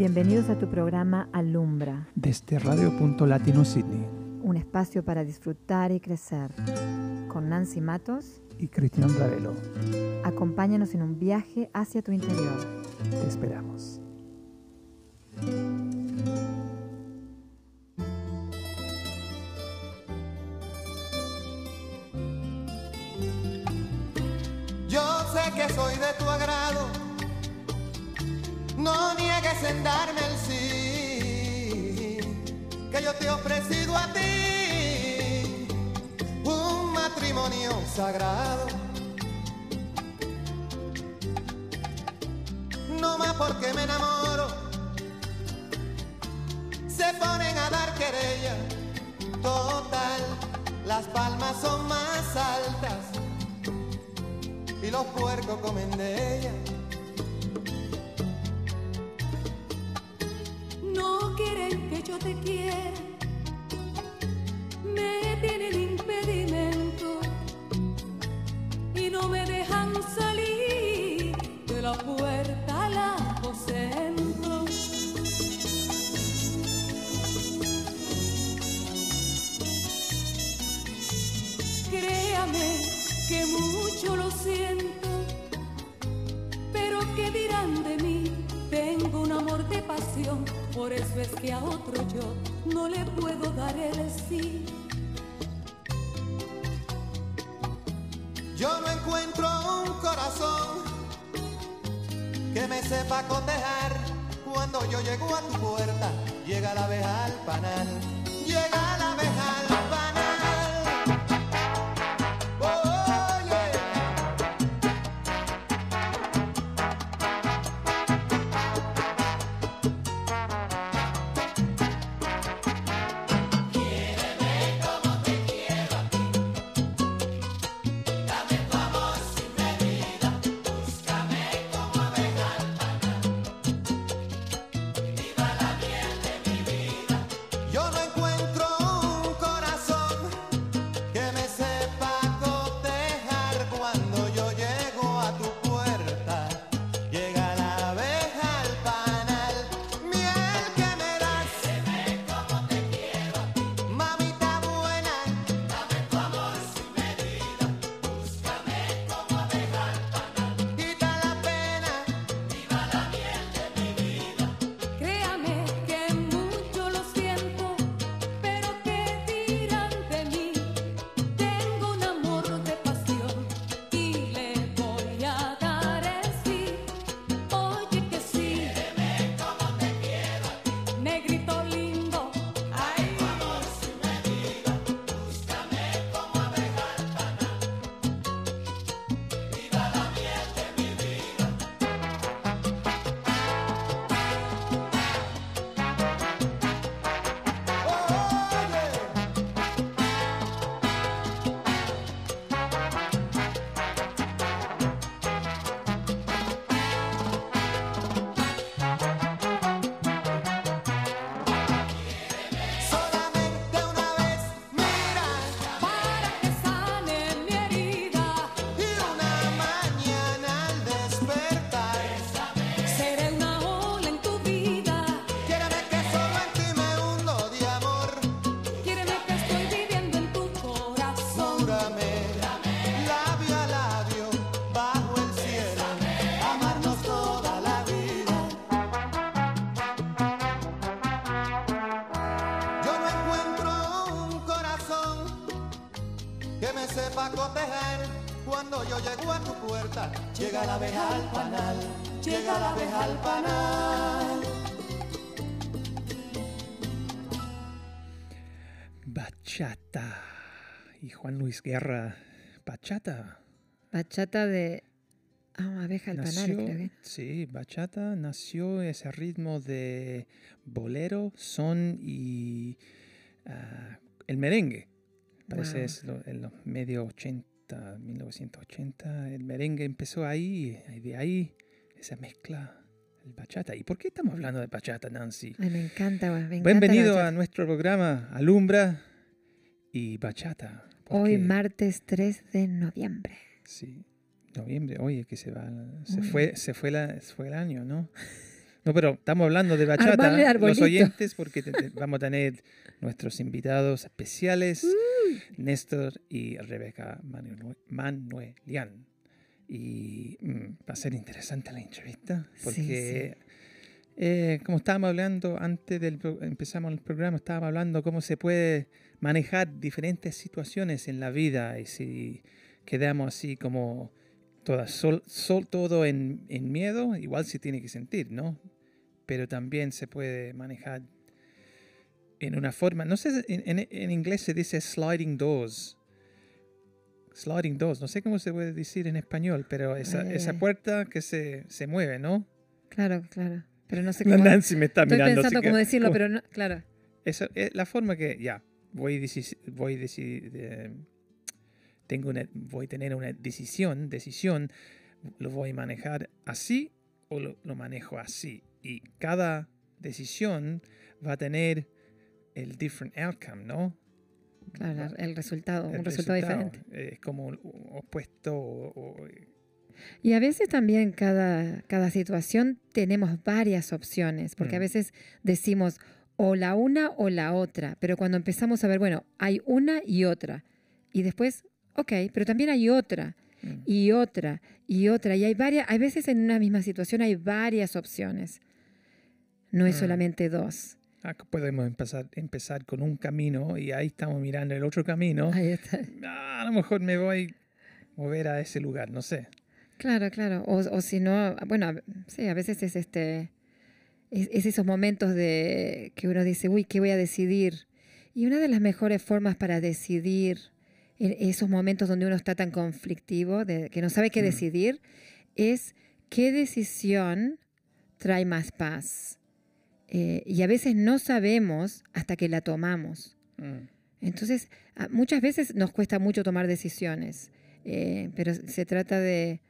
Bienvenidos a tu programa Alumbra, desde Radio Punto Latino Sydney un espacio para disfrutar y crecer. Con Nancy Matos y Cristian Ravelo. Acompáñanos en un viaje hacia tu interior. Te esperamos. Me sepa cotejar cuando yo llego a tu puerta. Llega la abeja al panal, llega la abeja al panal. Bachata. Y Juan Luis Guerra. Bachata. Bachata de ah, abeja al panal, Nació, creo que. sí, bachata nació ese ritmo de bolero, son y ah, el merengue. Parece Wow. es en los medio 80, 1980. El merengue empezó ahí y de ahí esa mezcla, el bachata. ¿Y por qué estamos hablando de bachata, Nancy? Ay, me encanta, me encanta Bienvenido a nuestro programa Alumbra y Bachata. Hoy martes 3 de noviembre. Sí, noviembre, oye, que se va, se Uy. fue, se fue, la, se fue el año, ¿no? No, pero estamos hablando de bachata, los oyentes, porque te- te- vamos a tener nuestros invitados especiales, Mm. Néstor y Rebeca Manue- Manuelian. Y mm, va a ser interesante la entrevista, Sí, porque eh, como estábamos hablando antes del empezamos el programa, estábamos hablando cómo se puede manejar diferentes situaciones en la vida y si quedamos así como todas sol, sol- todo en, en miedo, igual se tiene que sentir, ¿no? Pero también se puede manejar en una forma, no sé, en, en- en inglés se dice sliding doors. Sliding doors, no sé cómo se puede decir en español, pero esa, ay, esa puerta que se, se mueve, ¿no? Claro, claro. Pero no sé cómo. Nancy me está Estoy mirando. pensando cómo decirlo, ¿cómo? pero no, claro. Eso es la forma que ya voy a decidir, voy a eh, tengo una, voy a tener una decisión, decisión, lo voy a manejar así o lo, lo manejo así y cada decisión va a tener el different outcome, ¿no? Claro, el resultado, El un resultado, resultado. diferente. Es como un- opuesto o, o- Y a veces también cada, cada situación tenemos varias opciones, porque a Mm. veces decimos o la una o la otra, pero cuando empezamos a ver, bueno, hay una y otra, y después, ok, pero también hay otra, mm, y otra, y otra, y hay varias, hay veces en una misma situación hay varias opciones, no es Mm. solamente dos. Acá podemos empezar, empezar con un camino y ahí estamos mirando el otro camino. Ahí está. Ah, a lo mejor me voy a mover a ese lugar, no sé. Claro, claro. O, o si no, bueno, sí, a veces es este, es, es esos momentos de que uno dice, uy, ¿qué voy a decidir? Y una de las mejores formas para decidir en esos momentos donde uno está tan conflictivo, de, que no sabe qué Mm. decidir, es qué decisión trae más paz. Eh, y a veces no sabemos hasta que la tomamos. Mm. Entonces, a- muchas veces nos cuesta mucho tomar decisiones, eh, pero se trata de,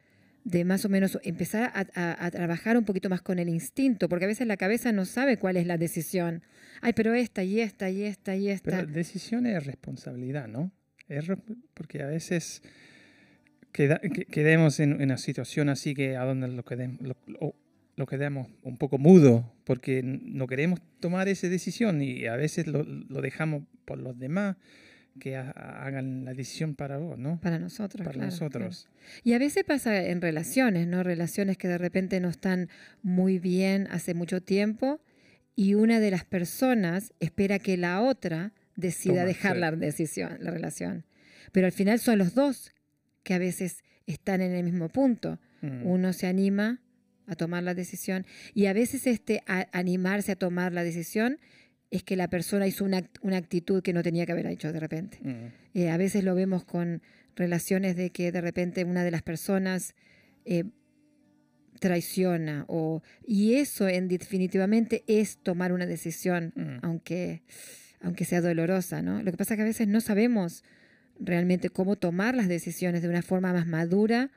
de más o menos empezar a, a- a trabajar un poquito más con el instinto, porque a veces la cabeza no sabe cuál es la decisión. Ay, pero esta y esta y esta y esta. Pero decisión es responsabilidad, ¿no? Es re- porque a veces queda, que- quedemos en una situación así que a donde lo quedemos, lo, lo- lo quedamos un poco mudo porque no queremos tomar esa decisión y a veces lo, lo dejamos por los demás que ha- hagan la decisión para vos, ¿no? para nosotros. Para claro, nosotros. claro. Y a veces pasa en relaciones, ¿no? Relaciones que de repente no están muy bien hace mucho tiempo y una de las personas espera que la otra decida Toma, dejar sí. la decisión, la relación. Pero al final son los dos que a veces están en el mismo punto. Mm. Uno se anima a tomar la decisión y a veces este a- animarse a tomar la decisión es que la persona hizo una, una actitud que no tenía que haber hecho de repente. Mm. Eh, a veces lo vemos con relaciones de que de repente una de las personas eh, traiciona o y eso en definitivamente es tomar una decisión Mm. aunque aunque sea dolorosa no lo que pasa es que a veces no sabemos realmente cómo tomar las decisiones de una forma más madura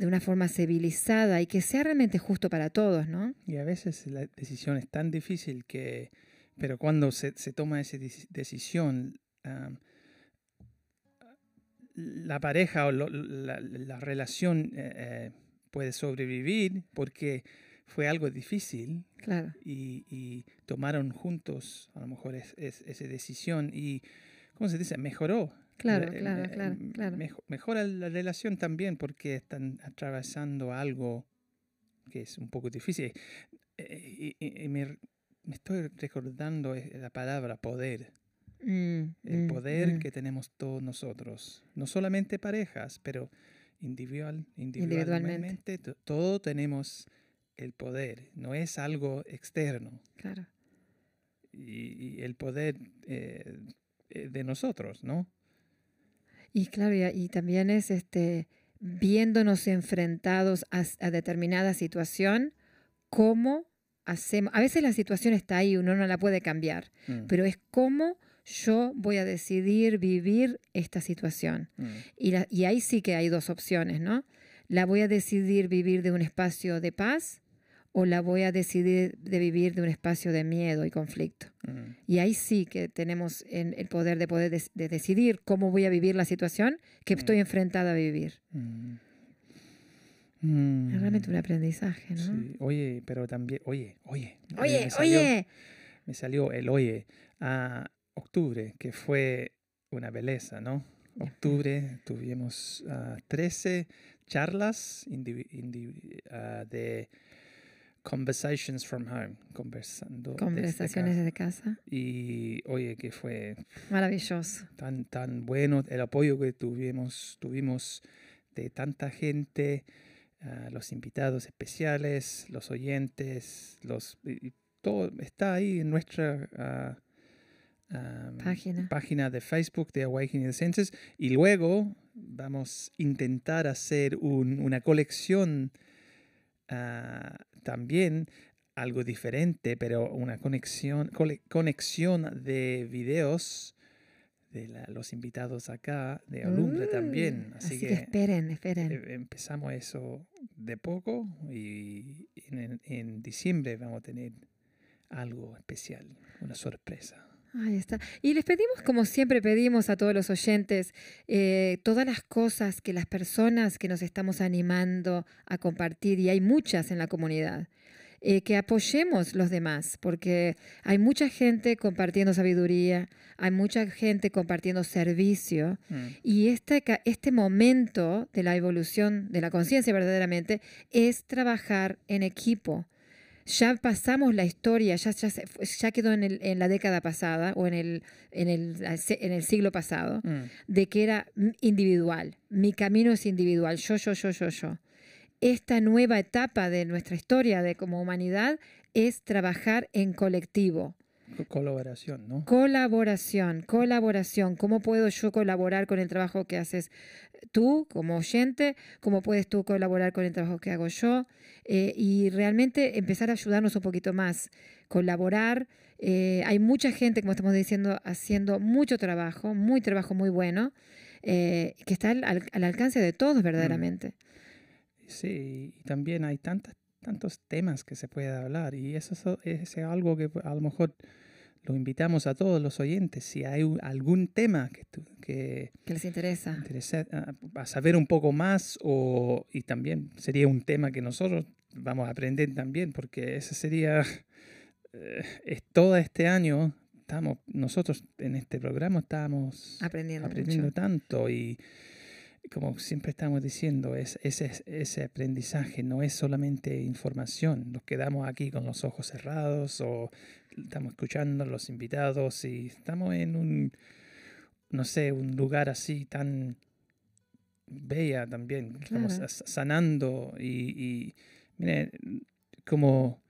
de una forma civilizada y que sea realmente justo para todos no Y a veces la decisión es tan difícil que, pero cuando se, se toma esa deci- decisión, la pareja o lo- la, la relación eh, eh, puede sobrevivir porque fue algo difícil claro y, y tomaron juntos a lo mejor es- es- esa decisión y, ¿cómo se dice? Mejoró. Claro, Eh, claro, claro, m- claro. mejo- mejora la relación también porque están atravesando algo que es un poco difícil. Eh, y, y- y me, me estoy recordando eh, la palabra poder, Mm, el mm, poder mm. que tenemos todos nosotros, no solamente parejas, pero individual, Individualmente. individualmente, to- todos tenemos el poder, no es algo externo claro y, y el poder eh, de nosotros, ¿no? Y claro, y, y también es este viéndonos enfrentados a, a determinada situación, cómo hacemos. A veces la situación está ahí, uno no la puede cambiar, Mm, pero es cómo yo voy a decidir vivir esta situación. mm, Y, la- y ahí sí que hay dos opciones, ¿no? La voy a decidir vivir de un espacio de paz o la voy a decidir de vivir de un espacio de miedo y conflicto. mm. Y ahí sí que tenemos en- el poder de poder de decidir cómo voy a vivir la situación que estoy enfrentada a vivir. Mm. Mm, Es realmente un aprendizaje, ¿no? sí. Oye, pero también, oye, oye. Oye, me salió- oye. Me salió el oye a octubre, que fue una belleza, ¿no? Octubre tuvimos ah, 13 charlas indivi- indivi- ah, de Conversations from Home, conversando. desde Conversaciones casa. desde casa. Y oye, que fue Maravilloso. tan, tan bueno el apoyo que tuvimos, tuvimos de tanta gente, ah, los invitados especiales, los oyentes, los y- todo está ahí en nuestra ah, Página. página de Facebook de Awakening the Senses y luego vamos a intentar hacer un- una colección ah, también algo diferente, pero una conexión, conexión de videos de la- los invitados acá, de Alumbre Mm, también. Así, Así que que, esperen, esperen. eh, empezamos eso de poco y en, en diciembre vamos a tener algo especial, una sorpresa. Ahí está. Y les pedimos, como siempre pedimos a todos los oyentes, eh, todas las cosas que las personas que nos estamos animando a compartir, y hay muchas en la comunidad, eh, que apoyemos los demás, porque hay mucha gente compartiendo sabiduría, hay mucha gente compartiendo servicio, Mm. y este, este momento de la evolución de la conciencia verdaderamente es trabajar en equipo. Ya pasamos la historia, ya, ya, ya quedó en, el- en la década pasada o en el, en, el, en el siglo pasado, Mm. de que era individual. Mi camino es individual, yo, yo, yo, yo, yo. Esta nueva etapa de nuestra historia de como humanidad es trabajar en colectivo. Co- Colaboración, ¿no? Colaboración, colaboración. ¿Cómo puedo yo colaborar con el trabajo que haces tú como oyente? ¿Cómo puedes tú colaborar con el trabajo que hago yo? Eh, y realmente empezar a ayudarnos un poquito más, colaborar. Eh, hay mucha gente, como estamos diciendo, haciendo mucho trabajo, muy trabajo muy bueno, eh, que está al, al- al alcance de todos verdaderamente. Sí, y también hay tantas, tantos temas que se puede hablar y eso es, es algo que a lo mejor lo invitamos a todos los oyentes. Si hay algún tema que, que Que les interesa. interesa ah, a saber un poco más o, y también sería un tema que nosotros vamos a aprender también porque ese sería eh, es todo este año estamos nosotros en este programa estamos Aprendiendo, aprendiendo mucho. tanto y como siempre estamos diciendo, es, ese, ese aprendizaje no es solamente información. Nos quedamos aquí con los ojos cerrados o estamos escuchando a los invitados y estamos en un, no sé, un lugar así tan bella también. Estamos Claro. sanando y, y mire, como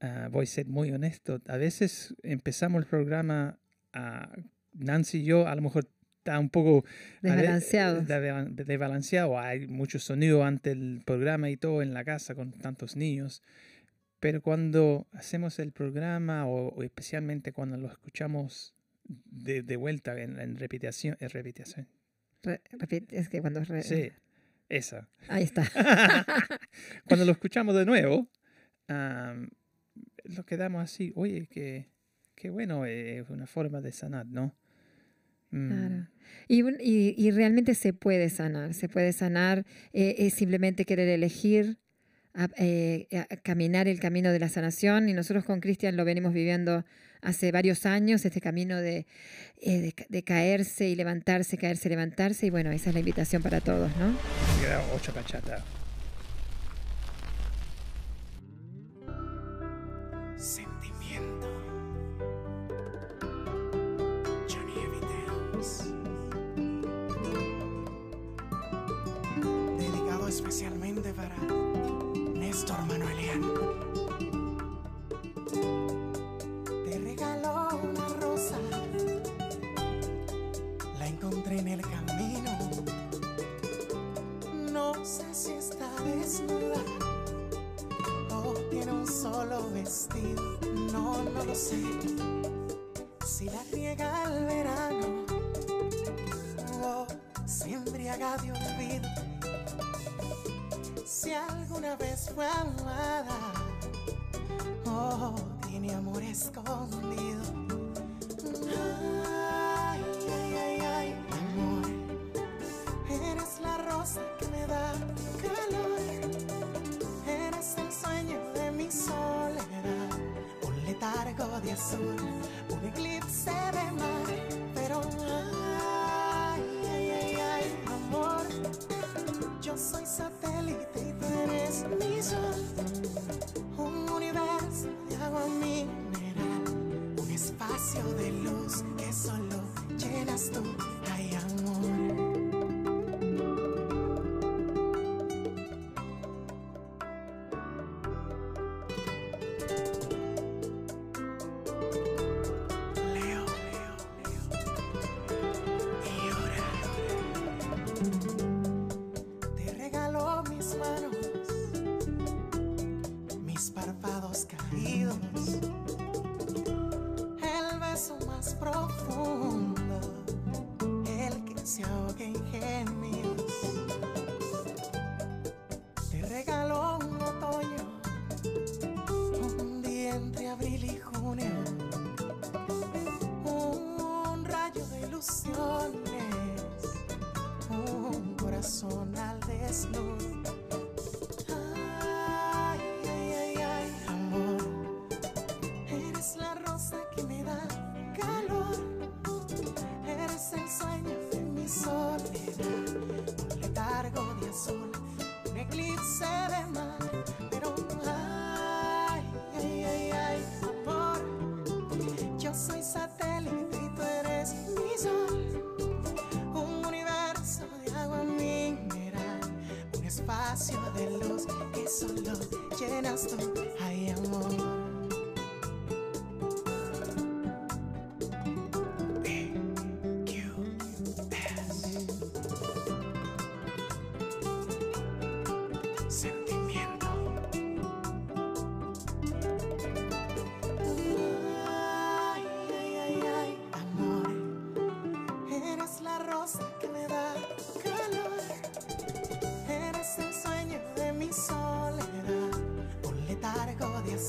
ah, voy a ser muy honesto, a veces empezamos el programa, ah, Nancy y yo, a lo mejor está un poco a ver, Desbalanceados. de- desbalanceado. Hay mucho sonido ante el programa y todo en la casa con tantos niños. Pero cuando hacemos el programa o, o especialmente cuando lo escuchamos de, de vuelta en, en repetición, en repetición. Re- es que cuando... re- Sí, esa. Ahí está. cuando lo escuchamos de nuevo, am, lo quedamos así, oye, que, qué bueno, eh, es una forma de sanar, ¿no? Mm, Claro. Y, un- y- y realmente se puede sanar, se puede sanar, eh, es simplemente querer elegir, a- eh, a- caminar el camino de la sanación y nosotros con Cristian lo venimos viviendo hace varios años, este camino de, eh, de, ca- de caerse y levantarse, caerse, levantarse y bueno, esa es la invitación para todos, ¿no? Queda ocho bachata. Desnuda o tiene un solo vestido, no, no lo sé. Si la riega al verano o se embriaga de olvido. Si alguna vez fue amada o tiene amor escondido. Un eclipse de mar, pero ay, ay, ay, ay, amor, yo soy satélite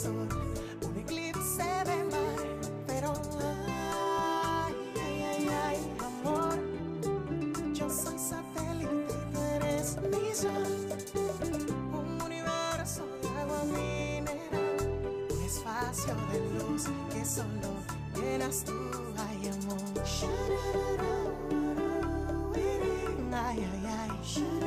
un eclipse de mar, pero ay, ay, ay, amor, yo soy satélite tú eres mi sol, un universo de agua mineral un espacio de luz que solo llenas tú, ay amor. Ay, ay. Ay,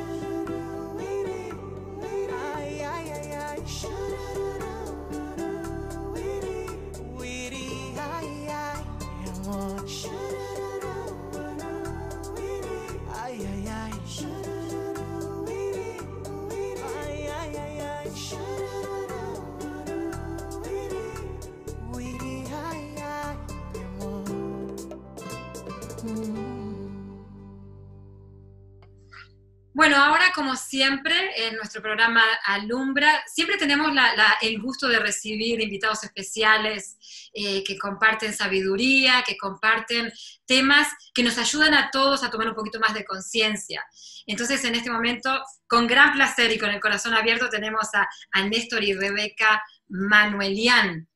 Bueno, ahora como siempre en nuestro programa Alumbra, siempre tenemos la- la- el gusto de recibir invitados especiales eh, que comparten sabiduría, que comparten temas que nos ayudan a todos a tomar un poquito más de conciencia. Entonces, en este momento, con gran placer y con el corazón abierto, tenemos a, a Néstor y Rebeca Manuelian,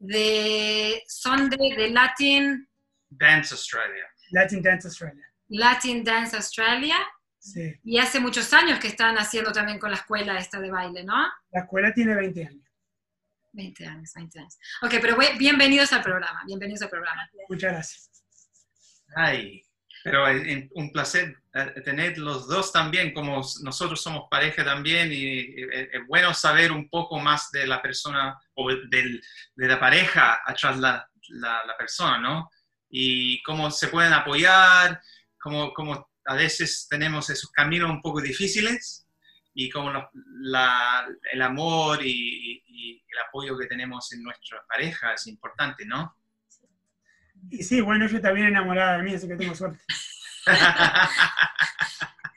de, son de, de Latin, Dance Australia. Latin Dance Australia. Latin Dance Australia, Sí. y hace muchos años que están haciendo también con la escuela esta de baile, ¿no? La escuela tiene 20 años. 20 años, 20 años. Ok, pero bienvenidos al programa, bienvenidos al programa. Muchas gracias. Ay, pero es es un placer eh, tener los dos también, como nosotros somos pareja también, y eh, es bueno saber un poco más de la persona o del- de la pareja atrás la, la, la persona, ¿no? Y cómo se pueden apoyar, cómo, cómo a veces tenemos esos caminos un poco difíciles y cómo los- la- el amor y, y- y el apoyo que tenemos en nuestra pareja es importante, ¿no? Y sí, bueno, está bien enamorada de mí, así que tengo suerte.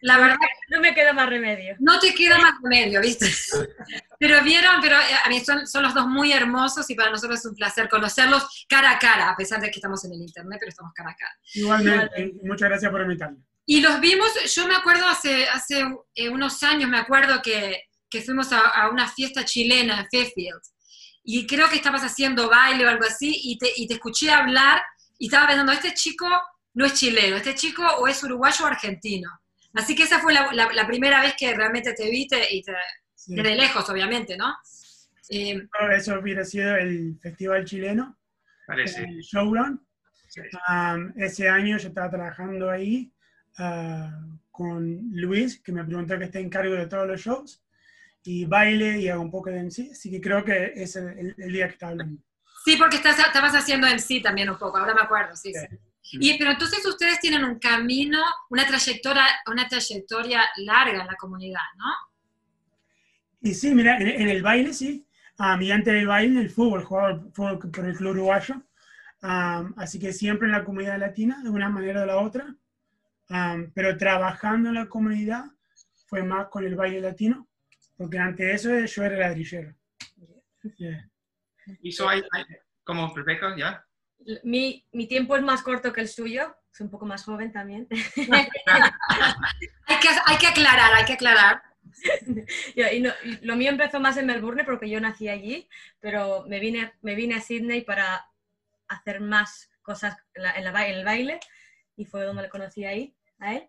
La verdad, No me queda más remedio. no te queda más remedio, ¿viste? Pero vieron, pero eh, a mí son, son los dos muy hermosos y para nosotros es un placer conocerlos cara a cara, a pesar de que estamos en el internet, pero estamos cara a cara. Igualmente, y muchas gracias por invitarme. Y los vimos, yo me acuerdo hace, hace eh, unos años, me acuerdo que, que fuimos a, a una fiesta chilena en Fairfield. Y creo que estabas haciendo baile o algo así, y te, y te escuché hablar, y estaba pensando, este chico no es chileno, este chico o es uruguayo o argentino. Así que esa fue la, la- la primera vez que realmente te vi te- y te, Sí. desde lejos, obviamente, ¿no? Eh, Eso hubiera sido el festival chileno. Parece. el showrun. sí. Um, ese año yo estaba trabajando ahí ah, con Luis, que me preguntó que esté en cargo de todos los shows, y baile y hago un poco de MC, así que creo que es el, el- día que estaba hablando. Sí, porque estás, estabas haciendo MC también un poco, ahora me acuerdo, sí, sí. Y, pero entonces ustedes tienen un camino, una trayectoria, una trayectoria larga en la comunidad, ¿no? Y sí, mira, en, en el baile sí, um, y antes del baile, en el fútbol, jugaba fútbol por el club uruguayo, um, así que siempre en la comunidad latina, de una manera o de la otra, um, pero trabajando en la comunidad fue más con el baile latino, porque antes de eso yo era ladrillero. Yeah. Y so hay, hay- como Rebeca, ¿ya? Mi, mi tiempo es más corto que el suyo, soy un poco más joven también. Hay que, hay que aclarar, hay que aclarar. Y no- y lo mío empezó más en Melbourne porque yo nací allí, pero me vine, me vine a Sydney para hacer más cosas en, la- en la en el baile y fue donde le conocí ahí, a él,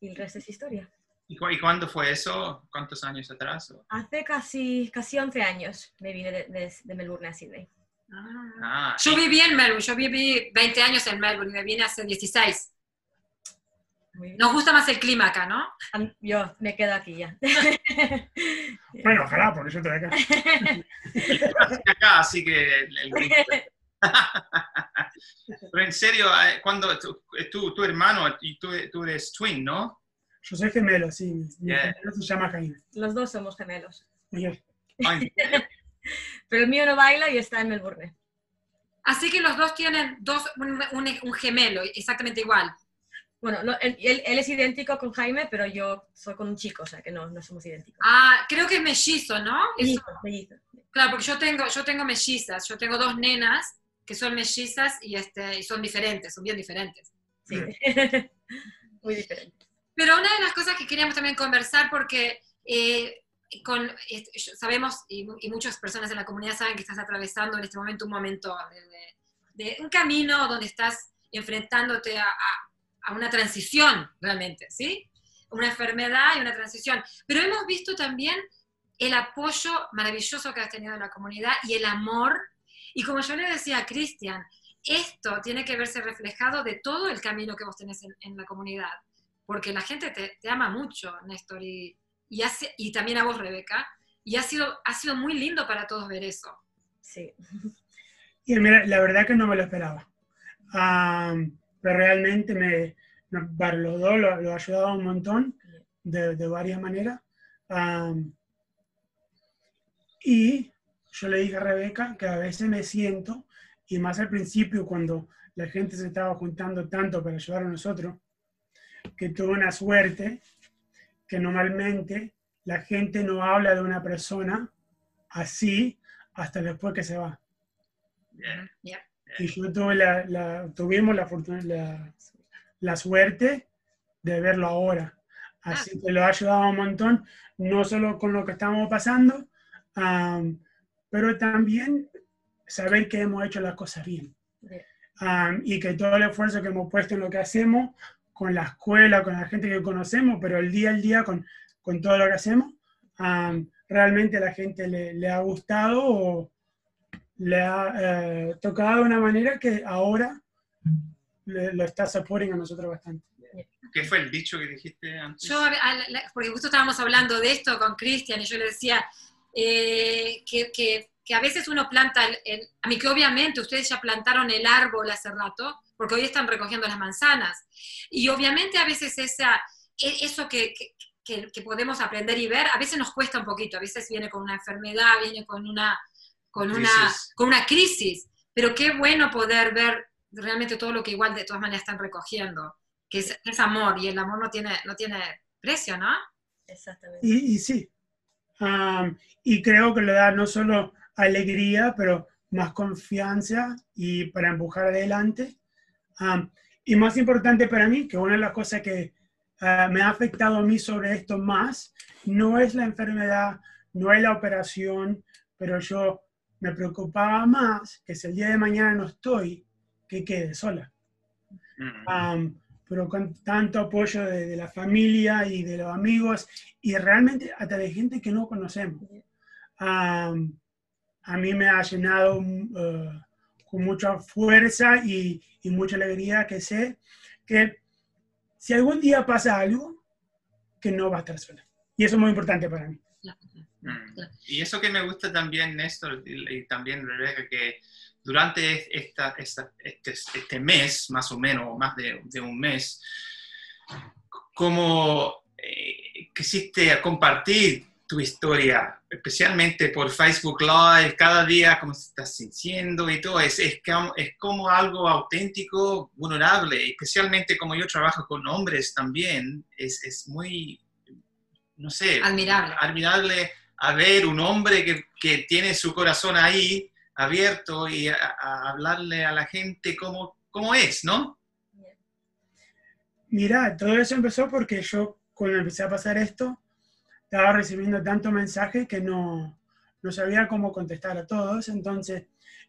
y el resto es historia. ¿Y, cu- y cuándo fue eso? ¿Cuántos años atrás? Hace casi, casi 11 años me vine de, de- de Melbourne a Sydney. Ah, Yo viví en Melbourne, yo viví 20 años en Melbourne y me vine hace 16. Muy bien. Nos gusta más el clima acá, ¿no? Yo me quedo aquí ya. Bueno, ojalá, porque yo estoy acá. acá, así que el- el- Pero en serio, eh, cuando tu, tu, tu hermano y tú, tú eres twin, ¿no? Yo soy gemelo, sí. Mi mi Yeah. gemelo se llama Jaime. Los dos somos gemelos. Oye, Ay, Pero el mío no baila y está en Melbourne. Así que los dos tienen dos, un, un- un gemelo, exactamente igual. Bueno, no, él, él- él es idéntico con Jaime, pero yo soy con un chico, o sea que no, no somos idénticos. Ah, creo que es mellizo, ¿no? Mellizo, mellizo. claro, porque yo tengo, yo tengo mellizas, yo tengo dos nenas que son mellizas y, este, y son diferentes, son bien diferentes. Sí. Muy diferente. Pero una de las cosas que queríamos también conversar, porque eh, con, eh, sabemos, y, y muchas personas en la comunidad saben que estás atravesando en este momento un momento de, de- de un camino donde estás enfrentándote a, a- a una transición realmente, ¿sí? Una enfermedad y una transición. Pero hemos visto también el apoyo maravilloso que has tenido en la comunidad y el amor. Y como yo le decía a Cristian, esto tiene que verse reflejado de todo el camino que vos tenés en, en la comunidad porque la gente te, te ama mucho, Néstor, y, y, hace- y también a vos, Rebeca, y ha sido, ha sido muy lindo para todos ver eso. Sí. Y mira, la verdad que no me lo esperaba. Pero realmente me, para los dos lo, lo ha ayudado un montón de, de varias maneras. Y yo le dije a Rebeca que a veces me siento, y más al principio cuando la gente se estaba juntando tanto para ayudar a nosotros, que tuve una suerte que normalmente la gente no habla de una persona así hasta después que se va. yeah. Y yo tuve la, la- tuvimos la, fortuna, la, la suerte de verlo ahora. Así que lo ha ayudado un montón, no solo con lo que estamos pasando, am, pero también saber que hemos hecho las cosas bien. Am, y que todo el esfuerzo que hemos puesto en lo que hacemos, con la escuela, con la gente que conocemos, pero el día al día con, con todo lo que hacemos, am, realmente a la gente le, le ha gustado o le ha eh, tocado de una manera que ahora le- lo está supporting a nosotros bastante. ¿Qué fue el dicho que dijiste antes? Yo, a- a- la- porque justo estábamos hablando de esto con Cristian, y yo le decía eh, que, que- que a veces uno planta, el, el- a mí que obviamente ustedes ya plantaron el árbol hace rato, porque hoy están recogiendo las manzanas, y obviamente a veces esa, e- eso que, que- que- podemos aprender y ver, a veces nos cuesta un poquito, a veces viene con una enfermedad, viene con una, con una, Crisis. con una crisis, pero qué bueno poder ver realmente todo lo que igual de todas maneras están recogiendo, que es, es amor, y el amor no tiene, no tiene precio, ¿no? Exactamente. Y, y sí, Am, y creo que le da no solo alegría, pero más confianza y para empujar adelante. Am, y más importante para mí, que una de las cosas que ah, me ha afectado a mí sobre esto más, no es la enfermedad, no es la operación, pero yo me preocupaba más que si el día de mañana no estoy, que quede sola. Mm. Pero con tanto apoyo de, de la familia y de los amigos y realmente hasta de gente que no conocemos. Am, a mí me ha llenado eh, con mucha fuerza y, y mucha alegría que sé que si algún día pasa algo, que no va a estar sola. Y eso es muy importante para mí. Mm. Y eso que me gusta también, Néstor, y, y también Rebeca, que durante esta, esta- este, este mes, más o menos, más de, de un mes, como eh, quisiste compartir tu historia, especialmente por Facebook Live, cada día cómo estás sintiendo y todo, es, es, como, es como algo auténtico, vulnerable, especialmente como yo trabajo con hombres también, es, es muy, no sé, Admirable. admirable a ver un hombre que, que tiene su corazón ahí abierto y a, a hablarle a la gente cómo, cómo es, ¿no? Mira, todo eso empezó porque yo, cuando empecé a pasar esto, estaba recibiendo tanto mensaje que no, no sabía cómo contestar a todos. Entonces,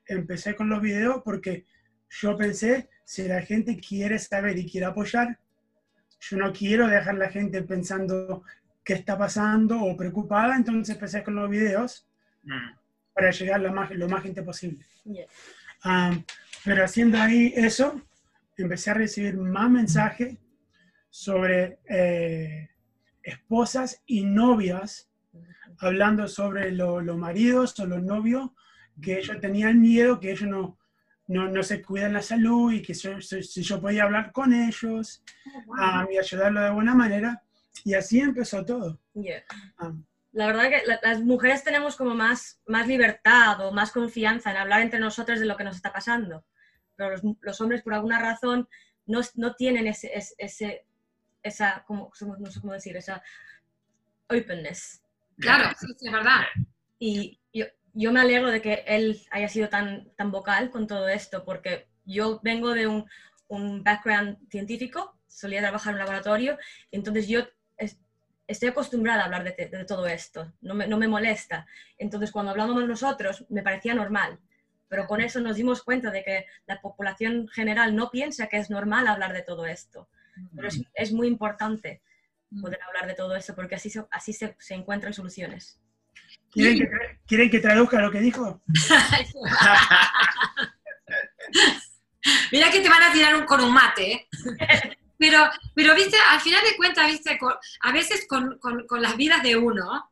empecé con los videos porque yo pensé, si la gente quiere saber y quiere apoyar, yo no quiero dejar a la gente pensando qué está pasando o preocupada, entonces empecé con los videos Mm. Para llegar lo más, lo más gente posible. Yeah. Um, pero haciendo ahí eso, empecé a recibir más mensajes sobre eh, esposas y novias hablando sobre lo- los maridos o los novios, que ellos tenían miedo, que ellos no, no, no se cuidan la salud y que yo- si, yo podía hablar con ellos um, y ayudarlo de buena manera. Y así empezó todo. Yeah. Um, La verdad que la- las mujeres tenemos como más, más libertad o más confianza en hablar entre nosotros de lo que nos está pasando. Pero los, los hombres, por alguna razón, no, no tienen ese, ese, ese- esa, como, no sé cómo decir, esa openness. Claro, sí, sí, es verdad. Y yo, yo me alegro de que él haya sido tan, tan vocal con todo esto, porque yo vengo de un, un background científico, solía trabajar en un laboratorio, entonces yo es- estoy acostumbrada a hablar de, te- de todo esto, no me, no me molesta. Entonces cuando hablamos nosotros me parecía normal, pero con eso nos dimos cuenta de que la población general no piensa que es normal hablar de todo esto. Pero es, es muy importante poder hablar de todo esto porque así, se, así se, se encuentran soluciones. ¿quieren, que, tra- ¿Quieren que traduzca lo que dijo? Mira que te van a tirar un, con un mate, ¿eh? Pero, pero, viste, al final de cuentas, viste, con- a veces con, con- con las vidas de uno,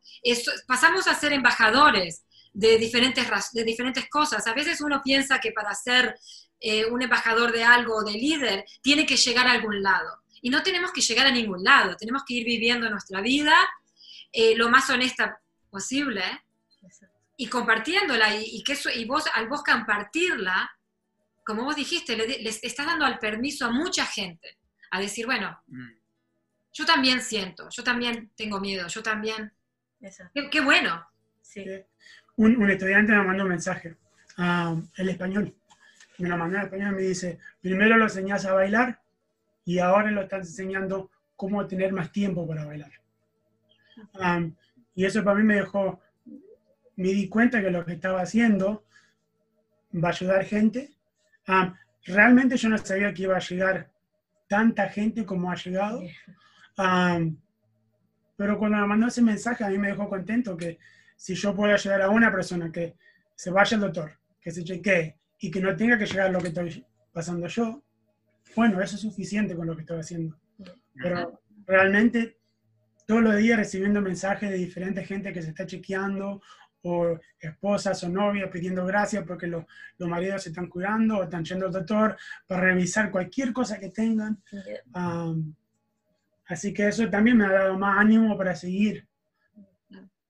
pasamos a ser embajadores de diferentes, de diferentes cosas. A veces uno piensa que para ser eh, un embajador de algo o de líder, tiene que llegar a algún lado. Y no tenemos que llegar a ningún lado, tenemos que ir viviendo nuestra vida eh, lo más honesta posible y compartiéndola. Y, y que eso, y vos, al vos compartirla, como vos dijiste, le, les estás dando el permiso a mucha gente a decir, bueno, Mm. yo también siento, yo también tengo miedo, yo también... Eso, Qué, qué bueno. sí. un, un estudiante me mandó un mensaje, ah, el español. Me lo mandó en español y me dice, primero lo enseñás a bailar y ahora lo estás enseñando cómo tener más tiempo para bailar. Ah, y eso para mí me dejó, me di cuenta que lo que estaba haciendo va a ayudar gente. Ah, realmente yo no sabía que iba a llegar tanta gente como ha llegado. Pero cuando me mandó ese mensaje a mí me dejó contento que si yo puedo ayudar a una persona que se vaya al doctor, que se chequee y que no tenga que llegar a lo que estoy pasando yo, bueno, eso es suficiente con lo que estoy haciendo. Pero realmente todos los días recibiendo mensajes de diferente gente que se está chequeando o esposas o novias pidiendo gracias porque los, los maridos se están cuidando o están yendo al doctor para revisar cualquier cosa que tengan. Um, así que eso también me ha dado más ánimo para seguir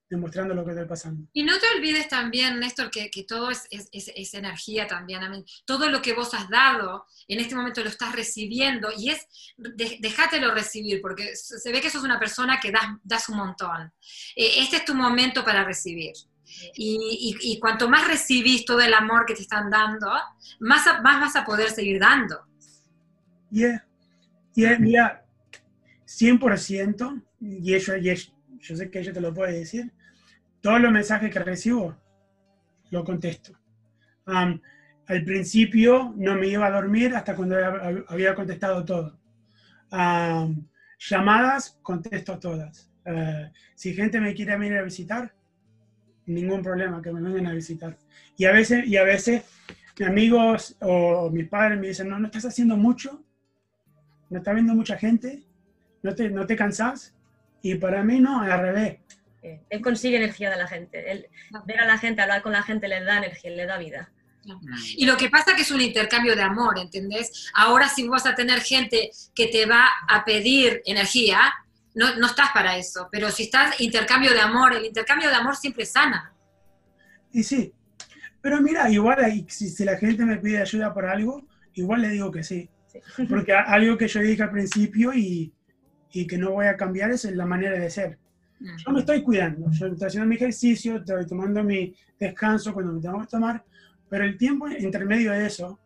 demostrando lo que está pasando. Y no te olvides también, Néstor, que, que todo es, es, es- es energía también. Todo lo que vos has dado, en este momento lo estás recibiendo y es, de- déjatelo recibir, porque se se ve que sos una persona que das, das un montón. Eh, este es tu momento para recibir. Y, cuanto más recibís todo el amor que te están dando, más, a- más vas a poder seguir dando. Yeah. Yeah, mira, 100%, y eso, y es- yo sé que ella te lo puede decir, todos los mensajes que recibo, lo contesto. Al principio no me iba a dormir hasta cuando hab- había contestado todo. Llamadas, contesto todas. Uh, si gente me quiere venir a visitar, ningún problema, que me vengan a visitar. Y a veces, y a veces mis amigos o mis padres me dicen, no, no estás haciendo mucho, no estás viendo mucha gente, no te, no te cansas. Y para mí no, al revés. Él consigue energía de la gente. Él, ver a la gente, hablar con la gente, le da energía, le da vida. Y lo que pasa que es un intercambio de amor, ¿entendés? Ahora si vas a tener gente que te va a pedir energía, no, no estás para eso. Pero si estás intercambio de amor, el intercambio de amor siempre sana. Y sí, pero mira, igual si, si la gente me pide ayuda por algo, igual le digo que sí. Sí. Porque algo que yo dije al principio y, y que no voy a cambiar es la manera de ser. Yo me estoy cuidando, yo estoy haciendo mi ejercicio, estoy tomando mi descanso cuando me tengo que tomar, pero el tiempo intermedio de eso,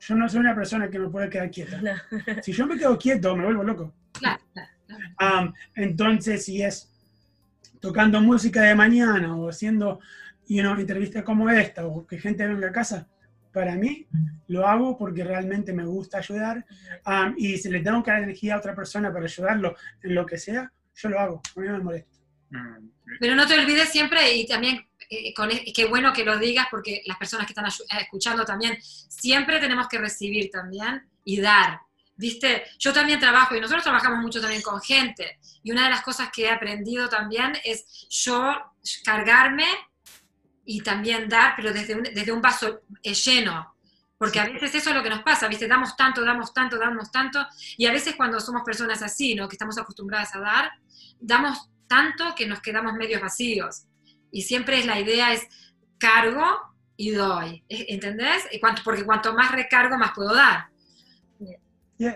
yo no soy una persona que me puede quedar quieta. No. Si yo me quedo quieto, me vuelvo loco. Claro, claro, Am, entonces, si es tocando música de mañana o haciendo you know, entrevistas como esta o que gente venga a casa, para mí lo hago porque realmente me gusta ayudar. Am, y si le tengo que dar energía a otra persona para ayudarlo en lo que sea, yo lo hago. A mí no me molesta. Mm, Pero no te olvides siempre, y también, eh, con, e- qué bueno que lo digas, porque las personas que están escuchando también, siempre tenemos que recibir también y dar. ¿Viste? Yo también trabajo, y nosotros trabajamos mucho también con gente, y una de las cosas que he aprendido también es yo cargarme y también dar, pero desde un, desde un vaso eh, lleno. Porque a veces eso es lo que nos pasa, ¿viste? Damos tanto, damos tanto, damos tanto, y a veces cuando somos personas así, ¿no? Que estamos acostumbradas a dar, damos tanto que nos quedamos medios vacíos. Y siempre es la idea es cargo y doy, ¿eh? ¿entendés? Porque cuanto más recargo, más puedo dar. Y,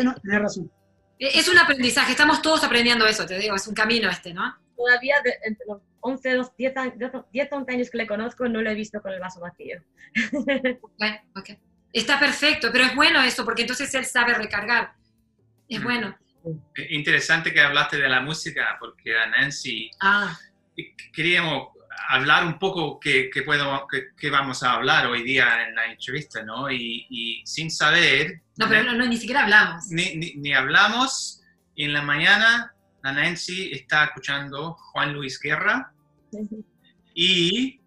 y no, tenés razón. Es un aprendizaje, estamos todos aprendiendo eso, te digo, es un camino este, ¿no? Todavía de- entre los 11, 12, 10, años- 10, 11 años que le conozco, no lo he visto con el vaso vacío. Bueno, ok. Está perfecto, pero es bueno eso, porque entonces él sabe recargar. Es Mm. bueno. Eh, Interesante que hablaste de la música, porque a Nancy Ah, queríamos hablar un poco qué que, puedo, que, que vamos a hablar hoy día en la entrevista, ¿no? Y, y sin saber, no, pero no, no, ni siquiera hablamos. ni, ni- ni hablamos, y en la mañana la Nancy está escuchando Juan Luis Guerra y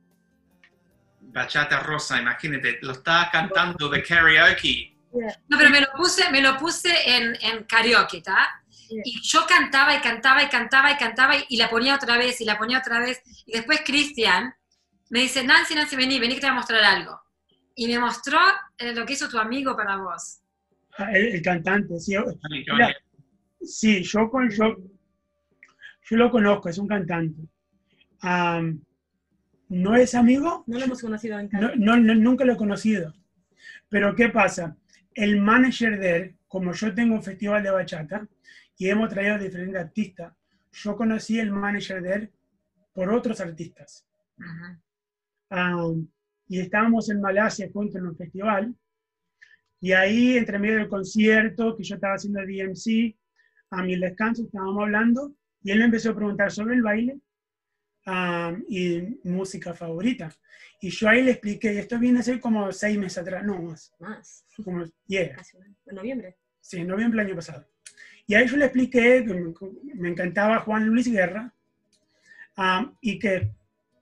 Bachata Rosa, imagínate, lo está cantando de karaoke. No, pero me lo puse, me lo puse en, en karaoke, ¿está? Y yo cantaba y cantaba y cantaba y cantaba y, y la ponía otra vez y la ponía otra vez. Y después Cristian me dice, Nancy, Nancy, vení, vení que te voy a mostrar algo. Y me mostró eh, lo que hizo tu amigo para vos. Ah, El, el cantante, sí. Mira, sí yo, con, yo, yo lo conozco, es un cantante. No es amigo, No lo hemos conocido en no, casa. no- no- nunca lo he conocido. Pero ¿qué pasa? El manager de él, como yo tengo un festival de bachata y hemos traído diferentes artistas, yo conocí el manager de él por otros artistas. Ujú. Um, y estábamos en Malasia juntos en un festival. Y ahí, entre medio del concierto, que yo estaba haciendo DMC, a mi descanso estábamos hablando, y él me empezó a preguntar sobre el baile um, y música favorita. Y yo ahí le expliqué, esto viene a ser como seis meses atrás, no más, Más, como, yeah. En noviembre. sí, en noviembre del año pasado. Y ahí yo le expliqué que me, encantaba Juan Luis Guerra, y que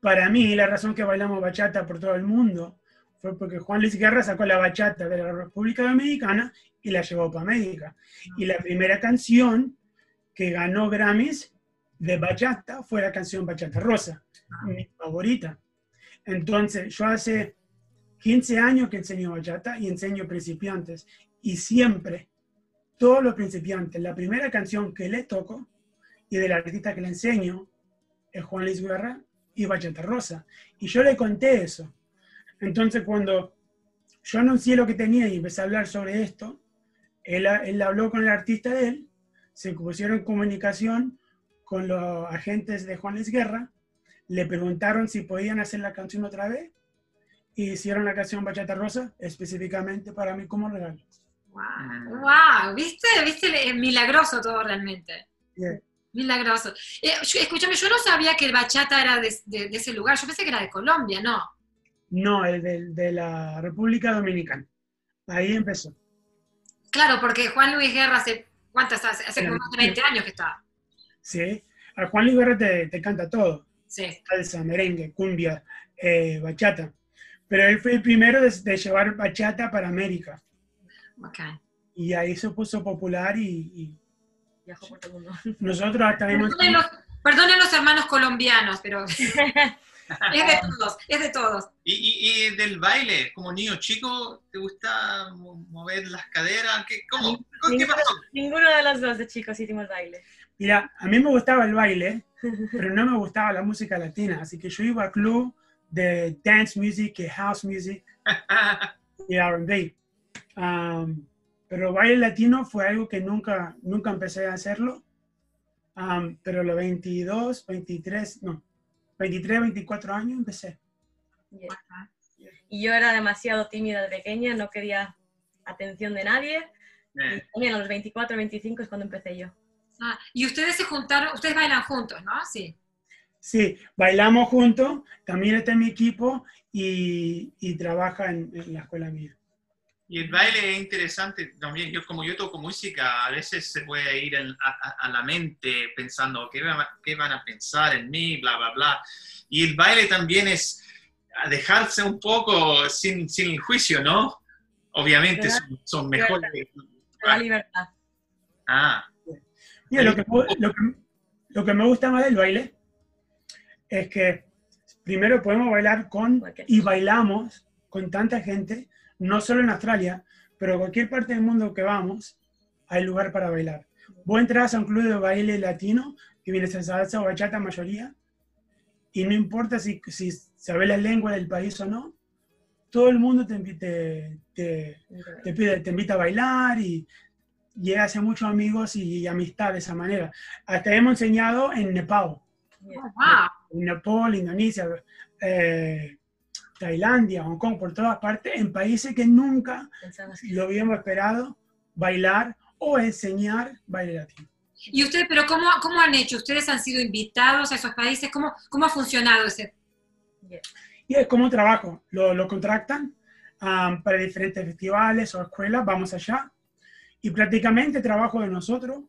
para mí la razón que bailamos bachata por todo el mundo fue porque Juan Luis Guerra sacó la bachata de la República Dominicana y la llevó para América. Y la primera canción que ganó Grammys de bachata fue la canción Bachata Rosa, mi favorita. Entonces, yo hace 15 años que enseño bachata y enseño principiantes. Y siempre, todos los principiantes, la primera canción que les toco y del artista que le enseño es Juan Luis Guerra y Bachata Rosa. Y yo le conté eso. Entonces, cuando yo anuncié lo que tenía y empecé a hablar sobre esto, él, él habló con el artista de él, se pusieron en comunicación con los agentes de Juan Luis Guerra, le preguntaron si podían hacer la canción otra vez y hicieron la canción Bachata Rosa específicamente para mí como regalo. Wow, wow, ¿viste? ¿Viste? Es milagroso todo realmente. Yeah. Milagroso. Eh, escúchame, yo no sabía que el bachata era de, de- de ese lugar, yo pensé que era de Colombia, ¿no? No, el de, de la República Dominicana. Ahí empezó. Claro, porque Juan Luis Guerra hace, ¿cuántas? Hace, hace como Claro. más de 20 años que está. ¿sí? A Juan Luis Guerra te, te canta todo. Sí. salsa, merengue, cumbia, eh, bachata. pero él fue el primero de, de llevar bachata para América. Y ahí se puso popular y, y Viajo por todo el mundo. nosotros hasta hemos... Perdonen los, hermanos colombianos, pero es de todos, es de todos. Y, y- y del baile, como niño chico, ¿te gusta mo- mover las caderas? ¿Qué, cómo? ¿Qué Ninguno, pasó? ninguno de los dos de chicos hicimos baile. Mira, a mí me gustaba el baile, pero no me gustaba la música latina, así que yo iba al club de dance music y house music y R&B. Um, pero baile latino fue algo que nunca, nunca empecé a hacerlo. Um, pero a los 22, 23, no, 23, 24 años empecé. Yeah. Y yo era demasiado tímida de pequeña, no quería atención de nadie. Y Eh, también a los 24, 25 es cuando empecé yo. Ah, y ustedes se juntaron, ustedes bailan juntos, ¿no? Sí. Sí, bailamos juntos, también está en mi equipo y, y trabaja en, en la escuela mía. Y el baile es interesante también. Yo, como yo toco música, a veces se puede ir en- a, a- la mente pensando ¿qué, van a- qué van a pensar en mí, bla, bla, bla. Y el baile también es dejarse un poco sin, sin el juicio, ¿no? Obviamente son, son mejores. Da libertad. Ah, Mira, lo que, lo, que, lo que me gusta más del baile es que primero podemos bailar con y bailamos con tanta gente, no solo en Australia, pero cualquier parte del mundo que vamos, hay lugar para bailar. Vos entras a un club de baile latino, que viene a salsa o bachata mayoría, y no importa si, si sabes la lengua del país o no, todo el mundo te, te, te, te pide, te invita a bailar y a hacer muchos amigos y, amistad de esa manera. Hasta hemos enseñado en Nepal, Oh, en Nepal, Indonesia, eh, Tailandia, Hong Kong, por todas partes, en países que nunca lo habíamos esperado bailar o enseñar baile latino. ¿Y ustedes, pero cómo, cómo han hecho? ¿Ustedes han sido invitados a esos países? ¿Cómo, cómo ha funcionado ese? Yeah. Y es como un trabajo, lo, lo contractan um, para diferentes festivales o escuelas, vamos allá. Y prácticamente el trabajo de nosotros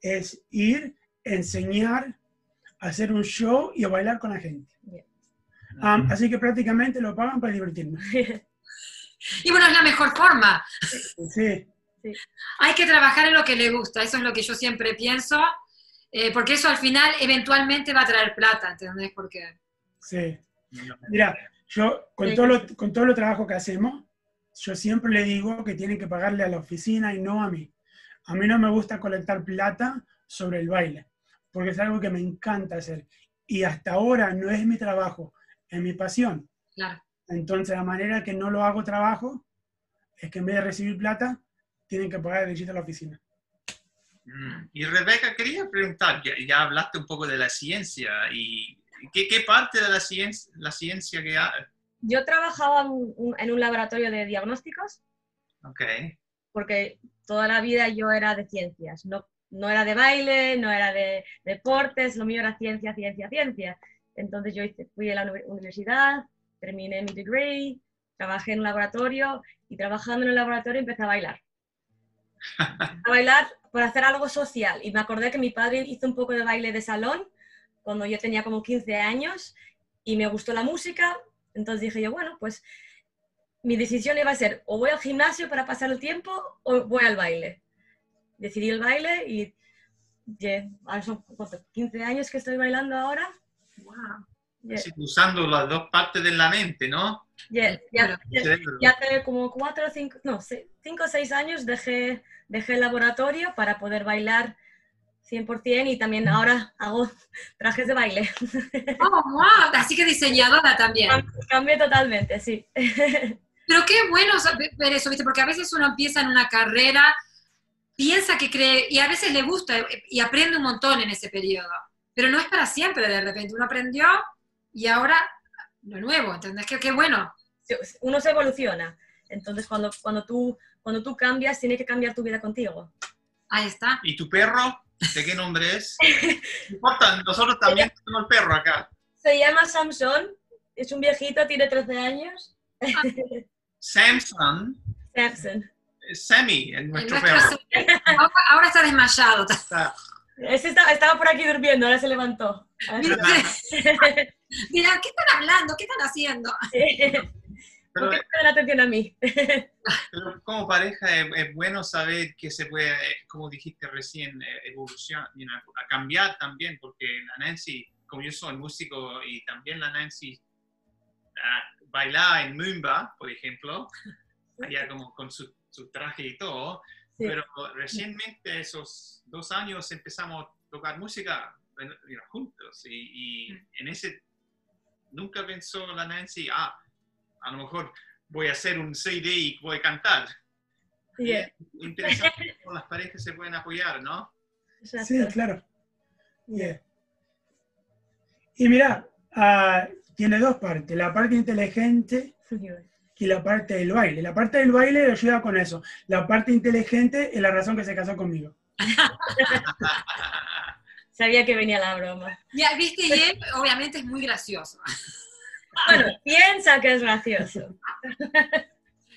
es ir, enseñar, hacer un show y bailar con la gente. Yeah. Um, así que prácticamente lo pagan para divertirnos. Y bueno, es la mejor forma. Sí, Hay que trabajar en lo que le gusta, eso es lo que yo siempre pienso, eh, porque eso al final eventualmente va a traer plata, ¿entendés? Porque sí. Mira, yo con todo, lo, con todo lo trabajo que hacemos, yo siempre le digo que tienen que pagarle a la oficina y no a mí. A mí no me gusta colectar plata sobre el baile, porque es algo que me encanta hacer. Y hasta ahora no es mi trabajo, es mi pasión. Claro. Entonces, la manera que no lo hago trabajo es que en vez de recibir plata, tienen que pagar derechito a la oficina. Mm. Y Rebeca, quería preguntar, ya, ya hablaste un poco de la ciencia, y ¿qué, qué parte de la ciencia, la ciencia que ha... Yo trabajaba en un, en un laboratorio de diagnósticos Ok, porque toda la vida yo era de ciencias, no, no era de baile, no era de deportes, lo mío era ciencia, ciencia, ciencia. Entonces yo fui a la uni- universidad, terminé mi degree, trabajé en un laboratorio y trabajando en el laboratorio empecé a bailar. A bailar por hacer algo social. Y me acordé que mi padre hizo un poco de baile de salón cuando yo tenía como 15 años y me gustó la música. Entonces dije yo, bueno, pues mi decisión iba a ser o voy al gimnasio para pasar el tiempo o voy al baile. Decidí el baile y yeah, son ¿cuánto? 15 años que estoy bailando ahora. Wow. Usando las dos partes de la mente, ¿no? yeah, ya, ya- ya hace como 4 o 5, no, 5 o 6 años dejé, dejé el laboratorio para poder bailar 100% y también ahora hago trajes de baile. Oh, wow. Así que diseñadora también. Cambié totalmente, sí. Pero qué bueno saber ver eso, ¿viste? Porque a veces uno empieza en una carrera, piensa que cree, y a veces le gusta eh, y aprende un montón en ese periodo. Pero no es para siempre de repente. Uno aprendió y ahora lo nuevo, ¿entendés? Qué, qué bueno. Uno se evoluciona. Entonces, cuando, cuando, tú, cuando tú cambias, tiene que cambiar tu vida contigo. Ahí está. ¿Y tu perro? ¿De qué nombre es? No importa, nosotros también tenemos el perro acá. Se llama Samson, es un viejito, tiene 13 años. Samson, Samson. es Sammy, el nuestro Nuestro perro. ahora, ahora está desmayado. Está- Ese estaba, estaba por aquí durmiendo, ahora se levantó. Dirán, ¿qué están hablando? ¿Qué están haciendo? ¿Por Pero, qué me la atención a mí? pero como pareja es, es bueno saber que se puede, eh, como dijiste recién, eh, evolucionar, you know, a cambiar también, porque la Nancy, como yo soy músico y también la Nancy ah, bailaba en Mumba, por ejemplo, allá como con su, su traje y todo, Sí. pero recientemente, esos dos años, empezamos a tocar música juntos y, y en ese, nunca pensó la Nancy, ah, a lo mejor voy a hacer un CD y voy a cantar. Sí, Es interesante cómo las parejas se pueden apoyar, ¿no? exacto. Sí, claro. Yeah. Y mira, ah, tiene dos partes, la parte inteligente y la parte del baile. La parte del baile le ayuda con eso. La parte inteligente es la razón que se casó conmigo. Sabía que venía la broma. Ya, viste, y él obviamente es muy gracioso. Bueno, piensa que es gracioso.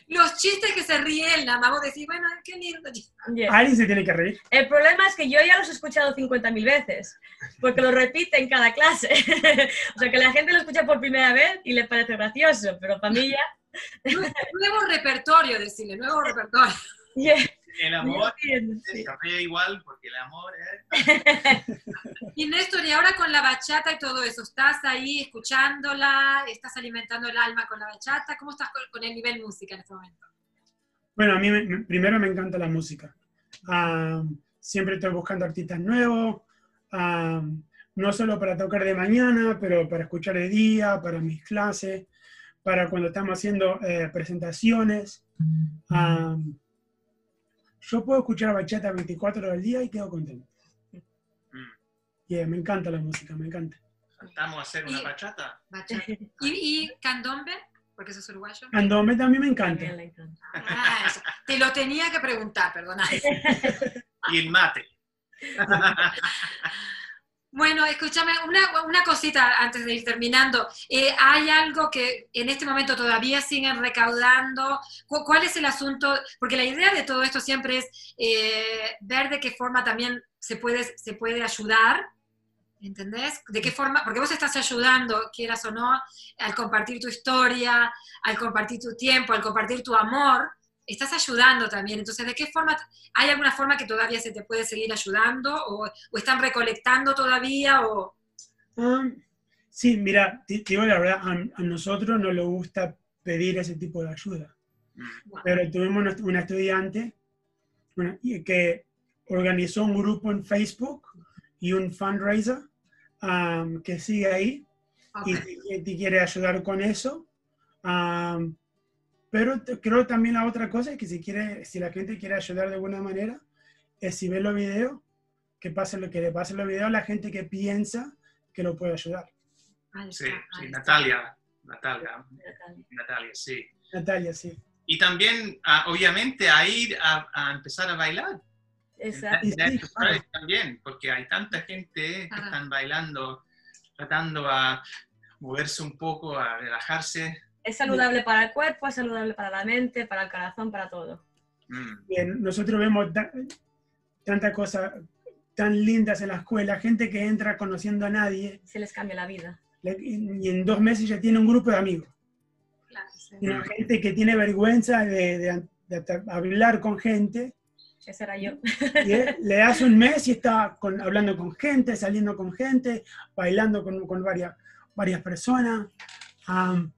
Los chistes que se ríen, la mamá decir, bueno, qué lindo. Yeah. Alguien se tiene que reír. El problema es que yo ya los he escuchado 50.000 veces, porque lo repite en cada clase. o sea, que la gente lo escucha por primera vez y le parece gracioso, pero para mí ya... Nuevo repertorio, decirle, nuevo repertorio. Yeah. El amor se ríe igual porque el amor es... Y Néstor, y ahora con la bachata y todo eso, ¿estás ahí escuchándola? ¿Estás alimentando el alma con la bachata? ¿Cómo estás con, con el nivel música en este momento? Bueno, a mí me- me- primero me encanta la música. Am, siempre estoy buscando artistas nuevos, am, no solo para tocar de mañana, pero para escuchar de día, para mis clases, para cuando estamos haciendo eh, presentaciones. Yo puedo escuchar bachata 24 horas al día y quedo contento. Mm. Yeah, me encanta la música, me encanta. Faltamos a hacer una Y- bachata. Bachata. ¿Y, y candombe? Porque sos uruguayo. Candombe también me encanta. También le encanta. Ah, eso. Te lo tenía que preguntar, perdona. Y el mate. Bueno, escúchame, una, una cosita antes de ir terminando. Eh, ¿Hay algo que en este momento todavía siguen recaudando? ¿Cu- ¿Cuál es el asunto? Porque la idea de todo esto siempre es eh, ver de qué forma también se puede, se puede ayudar, ¿entendés? ¿De qué forma? Porque vos estás ayudando, quieras o no, al compartir tu historia, al compartir tu tiempo, al compartir tu amor, estás ayudando también. Entonces, ¿de qué forma? ¿Hay alguna forma que todavía se te puede seguir ayudando? ¿O, o están recolectando todavía? O... Ah, sí, mira, te, te digo la verdad, a, a nosotros no nos gusta pedir ese tipo de ayuda. Pero tuvimos una, estudiante una- y que organizó un grupo en Facebook y un fundraiser um, que sigue ahí y te, te quiere ayudar con eso. Um, pero creo también la otra cosa es que si, quiere, si la gente quiere ayudar de alguna manera, es si ve los videos, que pase lo que le pase los videos a la gente que piensa que lo puede ayudar. Sí, sí. Natalia. Natalia. Natalia, sí. Natalia, sí. Y también, ah, obviamente, a ir a, a empezar a bailar. Exacto. Sí, to claro. Christ también, porque hay tanta gente que Ajá. están bailando, tratando a moverse un poco, a relajarse. Es saludable para el cuerpo, es saludable para la mente, para el corazón, para todo. Mm, Bien, nosotros vemos ta- tantas cosas tan lindas en la escuela, gente que entra conociendo a nadie Se les cambia la vida. y en dos meses ya tiene un grupo de amigos. Claro, sí. Y gente que tiene vergüenza de, de- de hablar con gente, Ese era yo. y le das un mes y está con- hablando con gente, saliendo con gente, bailando con, con varias, varias personas. Am,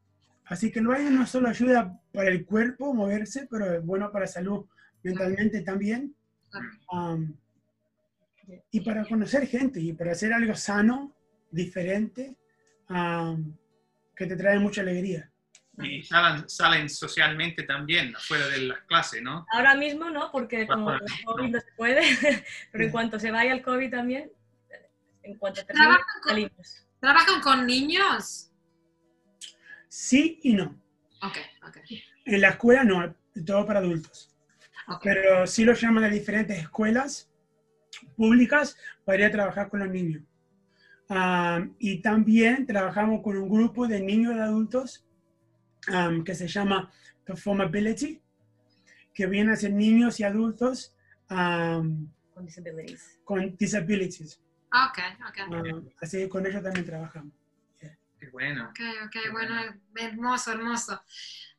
así que el baile no solo ayuda para el cuerpo moverse, pero es bueno para la salud mentalmente también. Am, y para conocer gente y para hacer algo sano, diferente, am, que te trae mucha alegría. Y salen, salen socialmente también, afuera de las clases, ¿no? Ahora mismo no, porque como el COVID no. no se puede, pero en cuanto se vaya el COVID también, en cuanto termine, ¿Trabajan con. ¿Trabajan con niños? Sí y no. Ok, ok. En la escuela no, todo para adultos. ok. Pero sí lo llaman a diferentes escuelas públicas para ir a trabajar con los niños. Am, y también trabajamos con un grupo de niños y de adultos am, que se llama Performability, que vienen a ser niños y adultos am, Con disabilities. con disabilities. Ok, ok. Am, así que con ellos también trabajamos. Qué bueno. Ok, ok, bueno, hermoso, hermoso.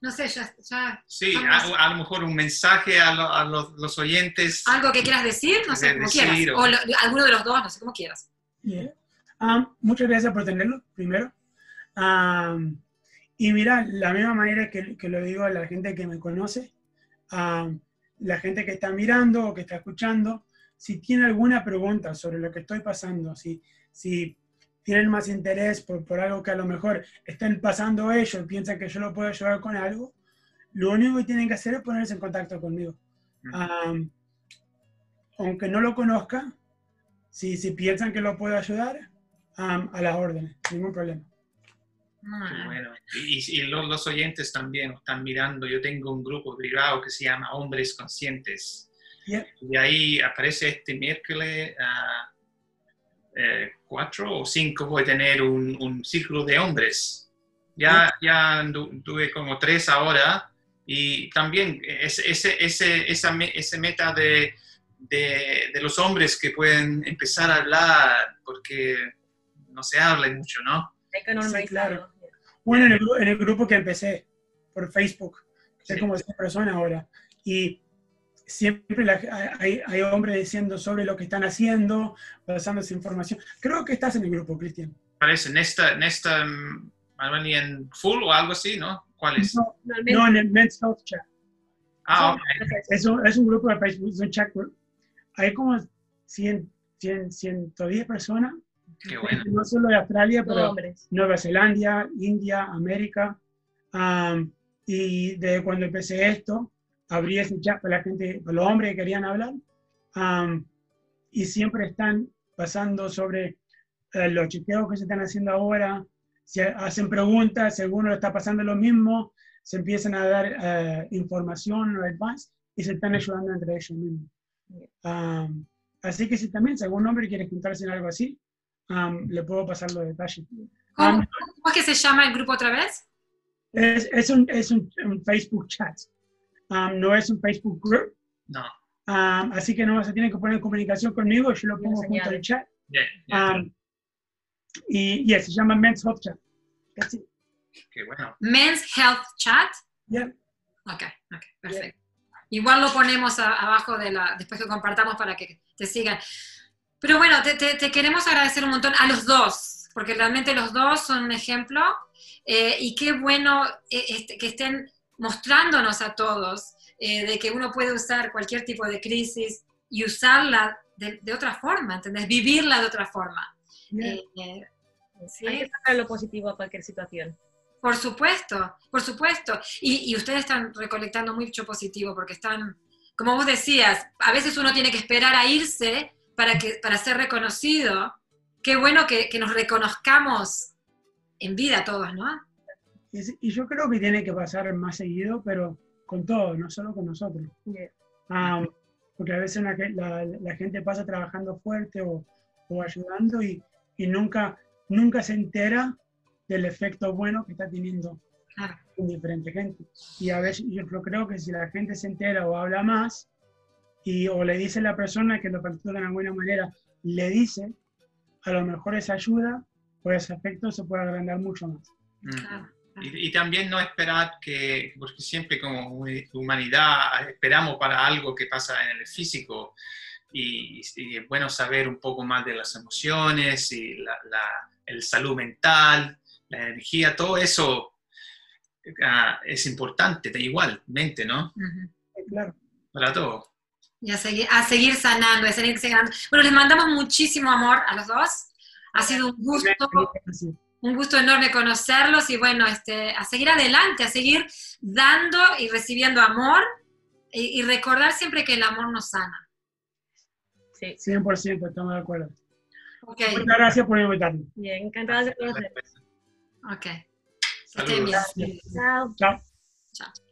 No sé, ya, ya Sí, a, a lo mejor un mensaje a, lo- a los, los oyentes. algo que quieras decir, no sé, De como decir, quieras. o- O lo- alguno de los dos, no sé, como quieras. Yeah. Um, muchas gracias por tenerlo, primero. Um, y mira, la misma manera que, que lo digo a la gente que me conoce, um, la gente que está mirando o que está escuchando, si tiene alguna pregunta sobre lo que estoy pasando, si, si tienen más interés por, por algo que a lo mejor estén pasando ellos piensan que yo lo puedo ayudar con algo, lo único que tienen que hacer es ponerse en contacto conmigo. Um, aunque no lo conozca, si, si piensan que lo puedo ayudar, um, a las órdenes, ningún problema. Bien. bueno. Y, y los, los oyentes también están mirando. Yo tengo un grupo privado que se llama Hombres Conscientes. Yeah. Y ahí aparece este miércoles a 4 o 5 voy a tener un, un círculo de hombres. Ya, ya andu- tuve como tres ahora. Y también ese, ese, ese, esa, meta de, de, de los hombres que pueden empezar a hablar, porque no se habla mucho, ¿no? Hay que normalizarlo. claro. Bueno, en el, en el grupo que empecé por Facebook, que Sí. como 100 personas ahora, y siempre la- hay, hay hombres diciendo sobre lo que están haciendo, pasando esa información. Creo que estás en el grupo, Cristian. parece, Nesta, Nesta mm, en full o algo así, ¿no? ¿Cuál es? No, no, en el Men's Health Chat. Ah, ok. Es un, es un grupo de Facebook, es un chat group. Hay como 100, 100, 110 personas, Qué bueno. no solo de Australia, pero hombres. Nueva Zelanda, India, América. Am, y desde cuando empecé esto, abrí ese chat para la gente, para los hombres que querían hablar. Am, y siempre están pasando sobre eh, los chequeos que se están haciendo ahora. Se hacen preguntas, si alguno está pasando lo mismo, se empiezan a dar eh, información o advice y se están ayudando entre ellos mismos. Am, así que si también, si algún hombre quiere juntarse en algo así, am, le puedo pasar los detalles. ¿Cómo, cómo es que se llama el grupo otra vez? es, es, un, es un, un Facebook chat, um, no es un Facebook group, No, um, así que no se tienen que poner en comunicación conmigo, yo lo pongo junto al chat. ya, Um, y yes, se llama Men's Health Chat. That's it. qué bueno. Men's Health Chat. Yeah. Ok, ok, perfecto. Igual lo ponemos a- abajo de la, después que compartamos para que te sigan. Pero bueno, te, te- te queremos agradecer un montón a los dos, porque realmente los dos son un ejemplo. eh, y qué bueno eh, este, que estén mostrándonos a todos eh, de que uno puede usar cualquier tipo de crisis y usarla de, de otra forma, ¿entendés? Vivirla de otra forma. Eh, eh, ¿sí? Hay que sacar lo positivo a cualquier situación. Por supuesto, por supuesto. Y, y ustedes están recolectando mucho positivo porque están, como vos decías, a veces uno tiene que esperar a irse para, que, para ser reconocido. Qué bueno que, que nos reconozcamos en vida todos, ¿no? Y, yo creo que tiene que pasar más seguido, pero con todo, no solo con nosotros. Yeah. Um, porque a veces la, ge- la- la gente pasa trabajando fuerte o, o ayudando y, y nunca, nunca se entera del efecto bueno que está teniendo Claro. en diferente gente. Y a veces yo creo- creo que si la gente se entera o habla más y o le dice a la persona que lo practica de una buena manera, le dice, a lo mejor esa ayuda o ese efecto se puede agrandar mucho más. Mm. Claro. Y, y también no esperar que, porque siempre como hu- humanidad esperamos para algo que pasa en el físico y, y es bueno saber un poco más de las emociones y la, la- el salud mental, la energía, todo eso ah, es importante, igualmente, ¿no? Ujú. Eh, Claro. Para todo. Y a seguir, a seguir sanando, a seguir sanando. Bueno, les mandamos muchísimo amor a los dos. Ha sido un gusto. Un gusto enorme conocerlos y bueno, este, a seguir adelante, a seguir dando y recibiendo amor y, y recordar siempre que el amor nos sana. Sí. 100% estamos de acuerdo. Muchas gracias por invitarme. Bien, encantadas de conocer. ok. Saludos. Chao. Chao. Chao.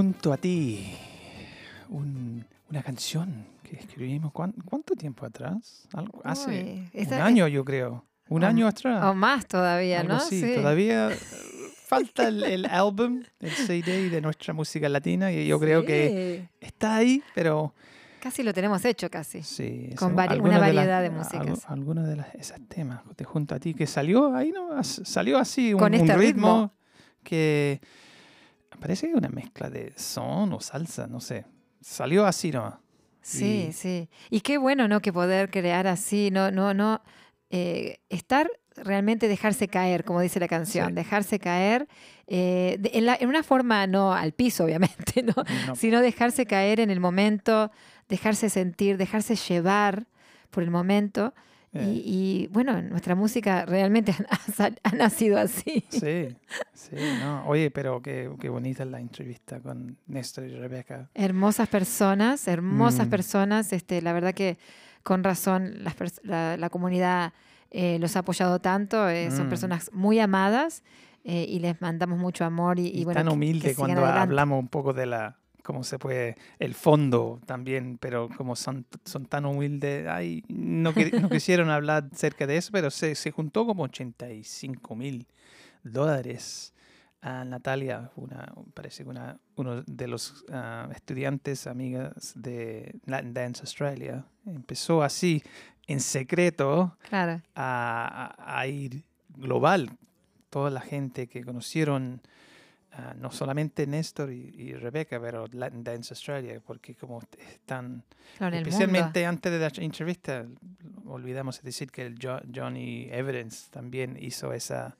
Junto a ti, un- una canción que escribimos, ¿cuán- ¿cuánto tiempo atrás? Algo- hace Uy, un año, yo creo. Un o- año atrás. O más todavía, algo ¿no? así. Todavía eh, falta el, el álbum, el CD de nuestra música latina y yo creo que Sí. está ahí, pero Casi lo tenemos hecho, casi. sí. Con vari- una de variedad de algu- músicas. Algunos de las, esos temas de Junto a ti que salió ahí, ¿no? Salió así, un, Con un este ritmo, ritmo. que parece que una mezcla de son o salsa, no sé. Salió así nomás. Sí, Y- sí. Y qué bueno, ¿no? Que poder crear así, no, no, no. eh, estar realmente dejarse caer, como dice la canción, Sí. dejarse caer eh, de- en, la- en una forma no al piso, obviamente, ¿no? no, sino dejarse caer en el momento, dejarse sentir, dejarse llevar por el momento. Eh, Y, y, bueno, nuestra música realmente ha, nacido así. Sí, sí, no. Oye, pero qué, qué bonita la entrevista con Néstor y Rebeca. Hermosas personas, hermosas Mm. personas. Este, la verdad que con razón las la, la comunidad eh, los ha apoyado tanto. eh, Son Mm. personas muy amadas eh, y les mandamos mucho amor y, y Y, bueno, tan que- que humilde cuando hablamos un poco de la, cómo se puede, el fondo también, pero como son, son tan humildes, ay, no, que- no quisieron hablar cerca de eso, pero se, se juntó como 85 mil dólares a Natalia, una, parece que una, uno de los ah, estudiantes, amigas de Latin Dance Australia, empezó así, en secreto, Claro. a, a- a ir global. Toda la gente que conocieron, ah, no solamente Néstor y, y Rebeca, pero Latin Dance Australia, porque como están, Claro, especialmente antes de la entrevista, olvidamos decir que el Jo- Johnny Evidence también hizo esa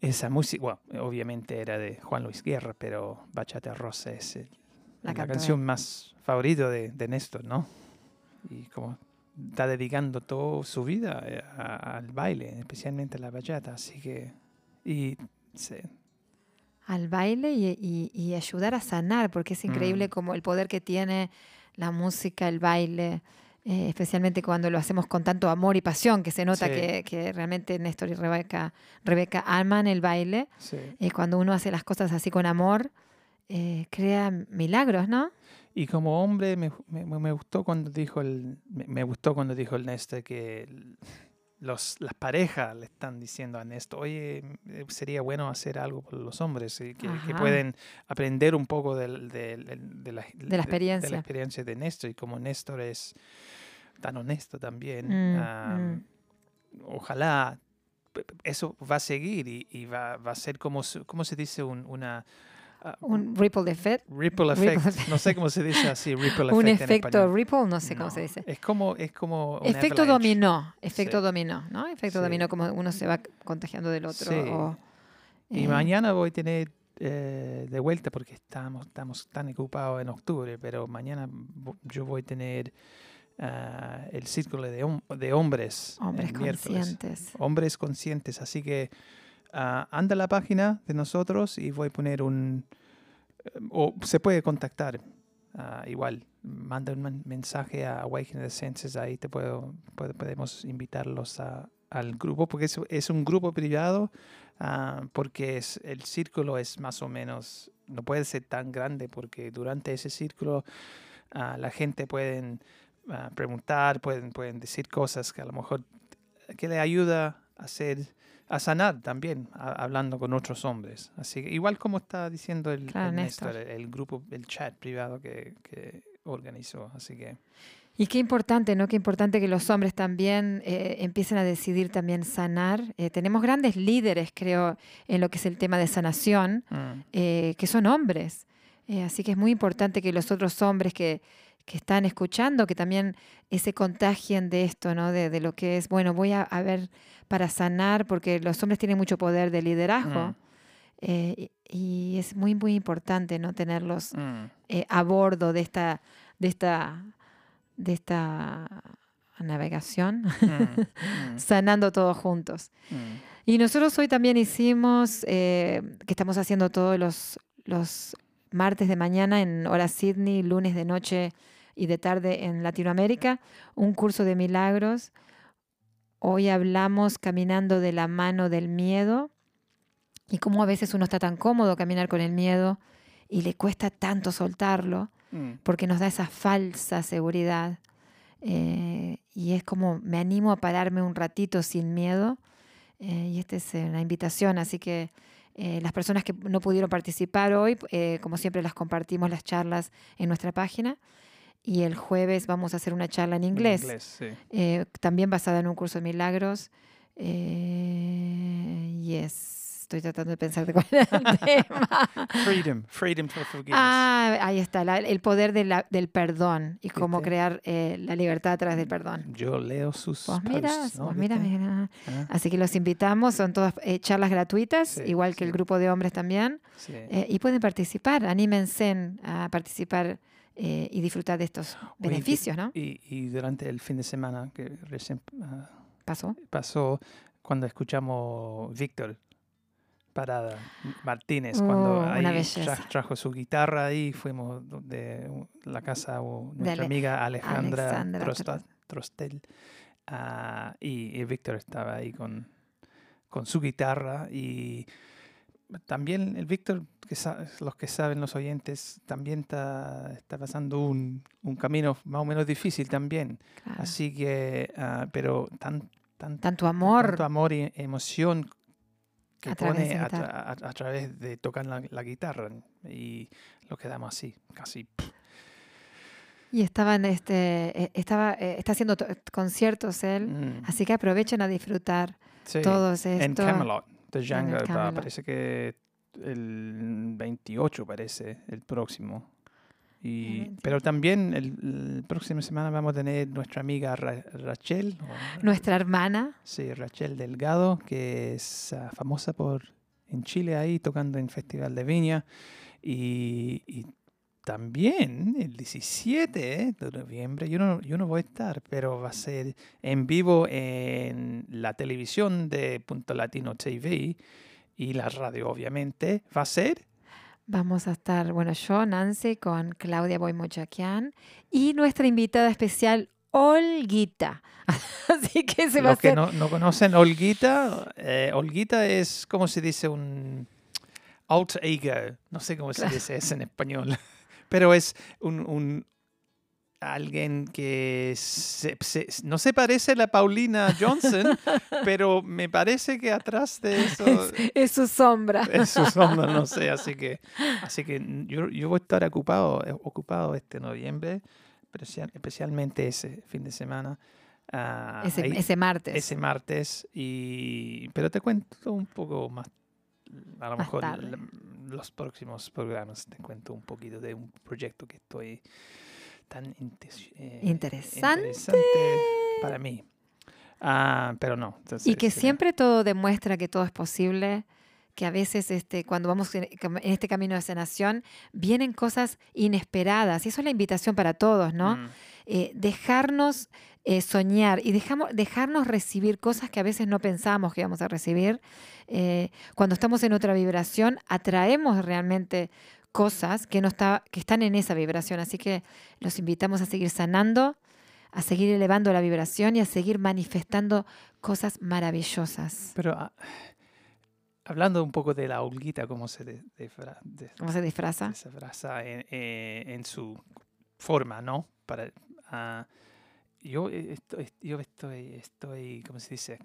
esa música, bueno, obviamente era de Juan Luis Guerra, pero Bachata Rosa es el- La la, canción más favorita de, de Néstor, ¿no? y como está dedicando toda su vida eh, a- al baile, especialmente a la bachata. Así que, y sí, al baile y, y- y ayudar a sanar, porque es increíble Mm. como el poder que tiene la música, el baile, eh, especialmente cuando lo hacemos con tanto amor y pasión, que se nota Sí. que, que realmente Néstor y Rebeca, Rebeca aman el baile. sí. Eh, cuando uno hace las cosas así con amor, eh, crea milagros, ¿no? Y como hombre me, me- me gustó cuando dijo el me, me gustó cuando dijo el Néstor que los, las parejas le están diciendo a Néstor, oye, eh, sería bueno hacer algo por los hombres, y que, pueden aprender un poco del- del- del- de, la, De la experiencia. de la experiencia de Néstor. Y como Néstor es tan honesto también, Mm, am, ojalá eso va a seguir y, y va, va a ser como, ¿cómo se dice? Un, una... ah, Un ripple effect. Ripple Ripple effect. effect. No sé cómo se dice así, ripple Un effect en efecto español. ripple, no sé cómo No, se dice. Es como, es como un Efecto avalanche. dominó, efecto Sí. dominó, ¿no? Efecto Sí. dominó, como uno se va contagiando del otro. Sí. o, Y eh, mañana voy a tener eh, de vuelta porque estamos, estamos tan ocupados en octubre, pero mañana yo voy a tener ah, el círculo de, hom- de hombres. Hombres conscientes. Hombres conscientes. Así que ah, anda a la página de nosotros y voy a poner un... eh, O se puede contactar. ah, igual, manda un men- mensaje a Awakening Senses, ahí te puedo, podemos invitarlos a- al grupo, porque es, es un grupo privado, ah, porque es, el círculo es más o menos, no puede ser tan grande, porque durante ese círculo ah, la gente pueden ah, preguntar, pueden, pueden decir cosas que a lo mejor que le ayuda a hacer a sanar también a- hablando con otros hombres así que igual como está diciendo el, Claro, el Néstor. Néstor, el, grupo el chat privado que, que organizó así que Y qué importante, ¿no? Qué importante que los hombres también eh, empiecen a decidir también sanar. Eh, tenemos grandes líderes, creo, en lo que es el tema de sanación, mm, eh, que son hombres. Así que es muy importante que los otros hombres que, que están escuchando, que también eh, se contagien de esto, ¿no? De, de lo que es, bueno, voy a, a ver para sanar, porque los hombres tienen mucho poder de liderazgo. mm, eh, y es muy, muy importante, ¿no? Tenerlos mm, eh, a bordo de esta, de esta, de esta navegación, mm, sanando todos juntos. Y nosotros hoy también hicimos, eh, que estamos haciendo todos los, los martes de mañana en hora Sydney, lunes de noche y de tarde en Latinoamérica, un curso de milagros. Hoy hablamos caminando de la mano del miedo y cómo a veces uno está tan cómodo caminar con el miedo y le cuesta tanto soltarlo Mm, porque nos da esa falsa seguridad. Eh, y es como me animo a pararme un ratito sin miedo. Eh, y esta es eh, una invitación, así que eh, las personas que no pudieron participar hoy, eh, como siempre las compartimos las charlas en nuestra página. Y el jueves vamos a hacer una charla en en inglés, sí. eh, también basada en un curso de milagros. Eh, yes, estoy tratando de pensar de cuál era el tema. freedom freedom for forgiveness Ah, ahí está, la- el poder de la- del perdón y cómo ¿Viste? crear eh, la libertad a través del perdón. yo leo sus Vos miras, posts, ¿no? ¿Viste? mira. Ah, Así que los invitamos, son todas eh, charlas gratuitas, Sí, igual que el grupo de hombres también, eh, y pueden participar, anímense a participar eh, y disfrutar de estos Oye, beneficios, ¿no? y, y durante el fin de semana que recién ah, Pasó. pasó cuando escuchamos Víctor Parada Martínez, Oh, cuando ahí tra- trajo su guitarra ahí, fuimos de la casa de nuestra Ale- amiga Alejandra, Alexandra Trosta- Tro- Trostel, ah, y, y Víctor estaba ahí con, con su guitarra y también el Víctor, que los que saben los oyentes, también está, está pasando un, un camino más o menos difícil también. Claro. Así que, ah, pero tan, tan, Tanto amor. tanto amor y emoción que A pone a, tra- a- a través de tocar la, la guitarra y lo quedamos así, casi. Y estaba en este, eh, estaba, eh, está haciendo to- conciertos él, Mm, así que aprovechen a disfrutar sí, todos en estos. Camelot, Django, va, parece que el 28 parece, el próximo. Y, 28. pero también el, el próxima semana vamos a tener nuestra amiga Ra- Rachel, o- Nuestra hermana, Sí, Rachel Delgado, que es ah, famosa por en Chile ahí tocando en Festival de Viña y, y también el 17 de noviembre, yo no, yo no voy a estar, pero va a ser en vivo en la televisión de Punto Latino TV y la radio, obviamente. Va a ser Vamos a estar, bueno, yo, Nancy, con Claudia Boymochaquian y nuestra invitada especial, Olguita. Así que se va a Los que hacer. no, no conocen Olguita, eh, Olguita es, ¿cómo se dice? Un alter ego. No sé cómo se dice eso en español. Pero es un, un- alguien que se- se- no se parece a la Paulina Johnson, pero me parece que atrás de eso Es, es su sombra. es su sombra, no sé. Así que, así que yo, yo voy a estar ocupado, ocupado este noviembre, especial- especialmente ese fin de semana. Ah, Ese, ahí- ese martes. ese martes y pero te cuento un poco más a lo Más mejor tarde. Los próximos programas te cuento un poquito de un proyecto que estoy tan eh, Interesante. interesante para mí Ah, pero no entonces, Y que eh, siempre todo demuestra que todo es posible, que a veces este, cuando vamos en, en este camino de sanación vienen cosas inesperadas. Y eso es la invitación para todos, ¿no? mm, Eh, dejarnos eh, soñar y dejamos, dejarnos recibir cosas que a veces no pensamos que íbamos a recibir. Eh, cuando estamos en otra vibración, atraemos realmente cosas que, no está, que están en esa vibración. Así que los invitamos a seguir sanando, a seguir elevando la vibración y a seguir manifestando cosas maravillosas. pero ah, hablando un poco de la holguita cómo se de- defra- de- ¿Cómo se disfraza? disfraza en, eh, en su forma, ¿no? Para, ah, yo eh, estoy, yo estoy, estoy, ¿cómo se dice?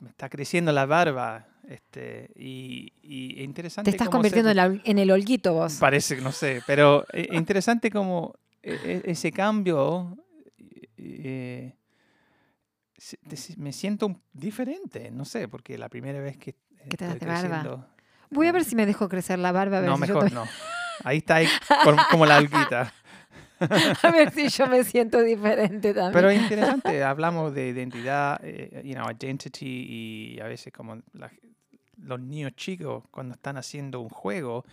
Me está creciendo la barba, este, y, y interesante. Te estás se- convirtiendo en, el holguito vos. Parece, no sé, pero eh, interesante como e- ese cambio, eh, me siento diferente, no sé, porque la primera vez que Que te das de barba. creciendo- Voy a ver si me dejo crecer la barba, a ver, No, si, mejor no. Ahí está, ahí, como- como la alguita. a ver si yo me siento diferente también. Pero es interesante, hablamos de identidad, eh, you know, identity y a veces como la- los niños chicos cuando están haciendo un juego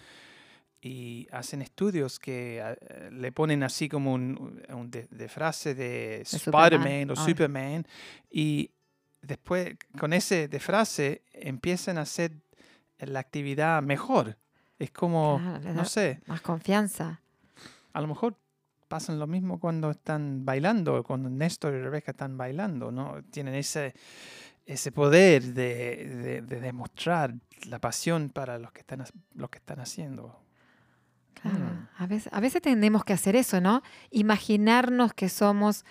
y hacen estudios que eh, le ponen así como un, un de, de frase de. Spider-Man o. Superman y después con ese de frase empiezan a hacer la actividad mejor. Es como, Claro, no sé, Más confianza. a lo mejor pasan lo mismo cuando están bailando, cuando Néstor y Rebeca están bailando, ¿no? Tienen ese, ese poder de, de- de demostrar la pasión para los que están, ha- lo que están haciendo. Claro. Mm. A, veces, a veces tenemos que hacer eso, ¿no? Imaginarnos que somos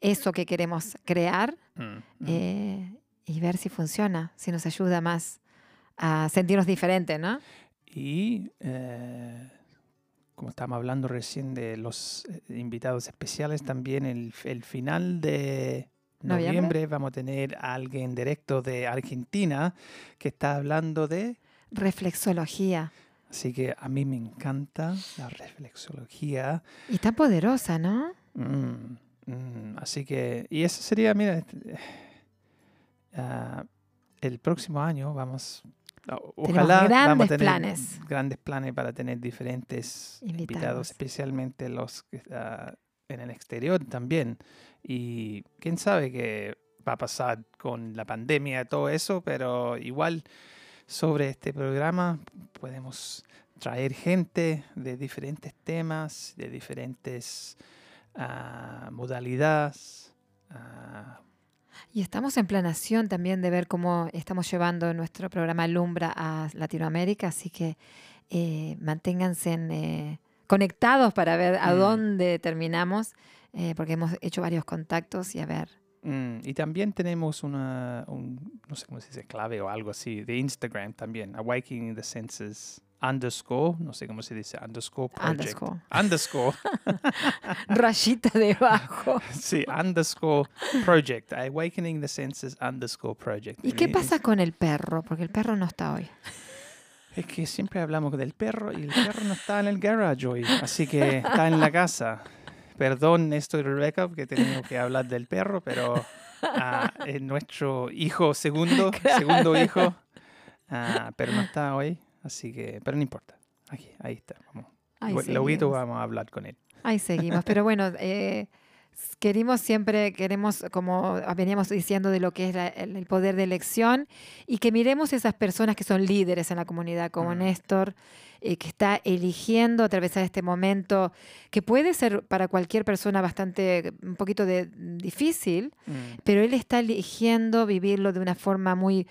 eso que queremos crear Mm, mm. eh, y ver si funciona, si nos ayuda más a sentirnos diferentes, ¿no? Y eh, como estábamos hablando recién de los eh, invitados especiales, también el, el final de ¿Noviembre? noviembre vamos a tener a alguien directo de Argentina que está hablando de Reflexología. Así que a mí me encanta la reflexología. Y tan poderosa, ¿no? Mm, mm, así que, y eso sería, mira, este, ah, el próximo año vamos, o- ojalá vamos grandes a tener planes. grandes planes para tener diferentes invitados, Invitados. especialmente los que ah, en el exterior también. Y quién sabe qué va a pasar con la pandemia y todo eso, pero igual sobre este programa podemos traer gente de diferentes temas, de diferentes ah, modalidades. ah, Y estamos en planación también de ver cómo estamos llevando nuestro programa Lumbra a Latinoamérica, así que eh, manténganse en, eh, conectados para ver a Mm. dónde terminamos, eh, porque hemos hecho varios contactos y a ver. mm, y también tenemos una, un, no sé cómo se dice, clave o algo así, de Instagram también, Awakening the Senses underscore, no sé cómo se dice, underscore project. Underscore. Underscore, Rayita debajo. sí, underscore project, Awakening the Senses underscore project. ¿Y qué pasa con el perro? Porque el perro no está hoy. Es que siempre hablamos del perro y el perro no está en el garage hoy, así que está en la casa. Perdón, Néstor y Rebecca, que tenemos que hablar del perro, pero ah, es nuestro hijo segundo, segundo hijo, ah, pero no está hoy, así que, pero no importa. Aquí, ahí está, vamos. Ahí Luego vamos a hablar con él. Ahí seguimos. Pero bueno, eh, queremos siempre, queremos, como veníamos diciendo, de lo que es la- el poder de elección y que miremos esas personas que son líderes en la comunidad, como Mm. Néstor, eh, que está eligiendo atravesar este momento, que puede ser para cualquier persona bastante, un poquito de, difícil, Mm, pero él está eligiendo vivirlo de una forma muy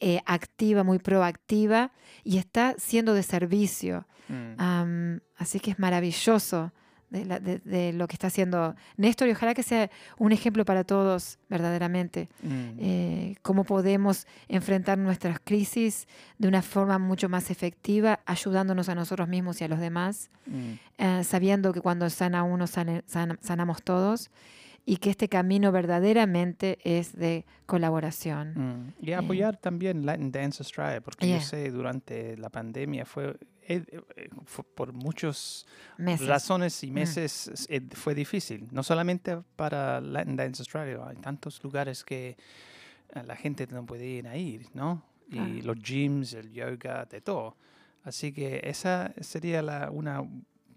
eh, activa, muy proactiva y está siendo de servicio. mm. Am, así que es maravilloso de, la- de- de lo que está haciendo Néstor y ojalá que sea un ejemplo para todos verdaderamente. Mm. Eh, cómo podemos enfrentar nuestras crisis de una forma mucho más efectiva, ayudándonos a nosotros mismos y a los demás, Mm. eh, sabiendo que cuando sana uno, sana- sanamos todos y que este camino verdaderamente es de colaboración. Mm, Y apoyar también Latin Dance Australia, porque Yeah. yo sé durante la pandemia fue, eh, eh, fue por muchas razones y Mm. meses eh, fue difícil, no solamente para Latin Dance Australia, hay tantos lugares que eh, la gente no puede ir a ir, ¿no? Y los gyms, el yoga, de todo. Así que esa sería la, una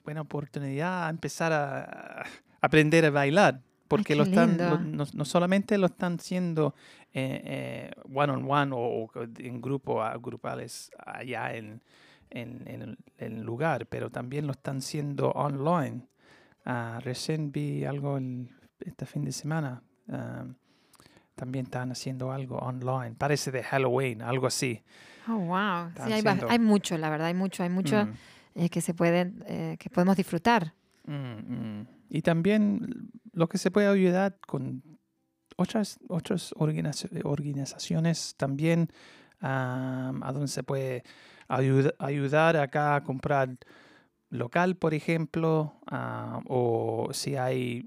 buena oportunidad a empezar a, a aprender a bailar. Porque lo están, lo- no, no solamente lo están haciendo eh, eh, one on one o, o en grupo a grupales allá en, en, en el, lugar, pero también lo están haciendo online. Ah, recién vi algo el- este fin de semana. ah, también están haciendo algo online. Parece de Halloween, algo así. Oh, wow. Sí, hay, bas- haciendo- hay mucho, la verdad, hay mucho, hay mucho Mm, eh, que se pueden, eh, que podemos disfrutar. mm, mm. Y también lo que se puede ayudar con otras, otras organiza- organizaciones también a donde se puede ayuda- ayudar acá a comprar local, por ejemplo, o si hay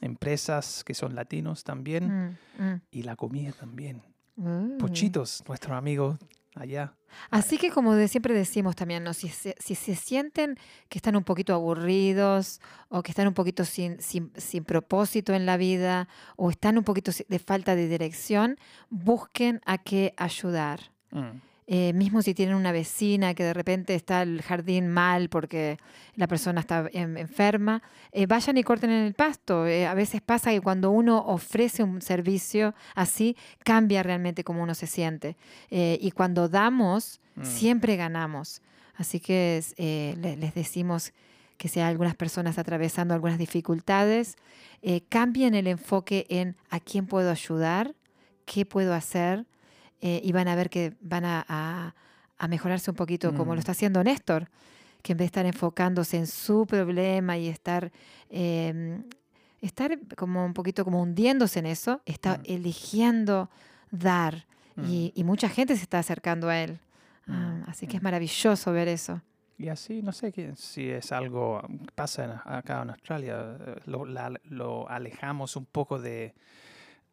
empresas que son latinos también, Mm, mm. y la comida también. Uh. Pochitos, nuestro amigo allá. Así que como de siempre decimos también, ¿no? si, se, si se sienten que están un poquito aburridos o que están un poquito sin, sin, sin propósito en la vida o están un poquito de falta de dirección, busquen a qué ayudar. Mm, Eh, mismo si tienen una vecina que de repente está el jardín mal porque la persona está en- enferma, eh, vayan y corten en el pasto. Eh, a veces pasa que cuando uno ofrece un servicio así, cambia realmente cómo uno se siente. Eh, y cuando damos, Mm. siempre ganamos. Así que eh, le- les decimos que si hay algunas personas atravesando algunas dificultades, cambien el enfoque en a quién puedo ayudar, qué puedo hacer, eh, y van a ver que van a, a- a mejorarse un poquito, como Mm. lo está haciendo Néstor, que en vez de estar enfocándose en su problema y estar, eh, estar como un poquito como hundiéndose en eso, está Mm. eligiendo dar. mm. Y, y mucha gente se está acercando a él. Ah, Mm, así que es mm. maravilloso ver eso. Y así, no sé si es algo que pasa acá en Australia, eh, lo, la- lo alejamos un poco de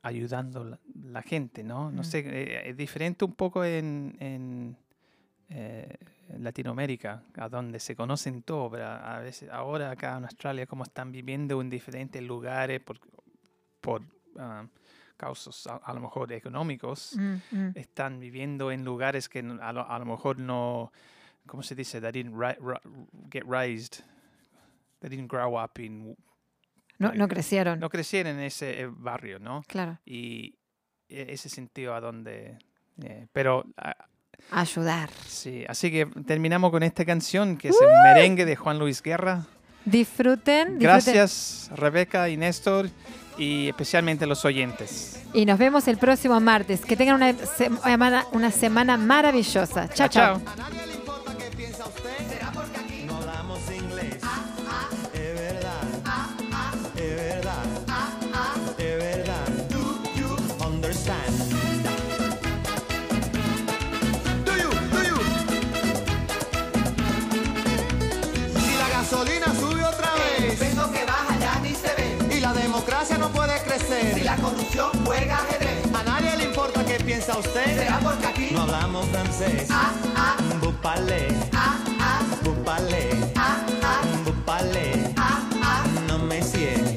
ayudando la, la gente, ¿no? No Mm. sé, eh, es diferente un poco en, en, eh, Latinoamérica, a donde se conocen todo, pero a veces ahora acá en Australia, como están viviendo en diferentes lugares por, por ah, causas a, a lo mejor económicos, Mm, mm. están viviendo en lugares que a lo, a lo mejor no, ¿cómo se dice? They didn't ri- ri- get raised. They didn't grow up in... No, no crecieron. No crecieron en ese eh, barrio, ¿no? Claro. Y e- ese sentido a donde... eh, pero ah, Ayudar. sí, así que terminamos con esta canción que es el merengue de Juan Luis Guerra. Disfruten. disfruten. Gracias Rebeca y Néstor y especialmente los oyentes. Y nos vemos el próximo martes. Que tengan una semana, una semana maravillosa. Chao, chao. Democracia no puede crecer. Si la corrupción juega ajedrez. A nadie le importa qué piensa usted. Será porque aquí No hablamos francés. ah, ah, Vous parlez, ah, ah, vous parlez, ah, ah, vous parlez. ah, ah. No me cierre.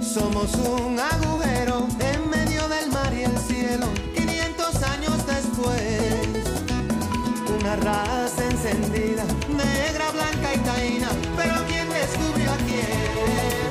Somos un agujero yeah.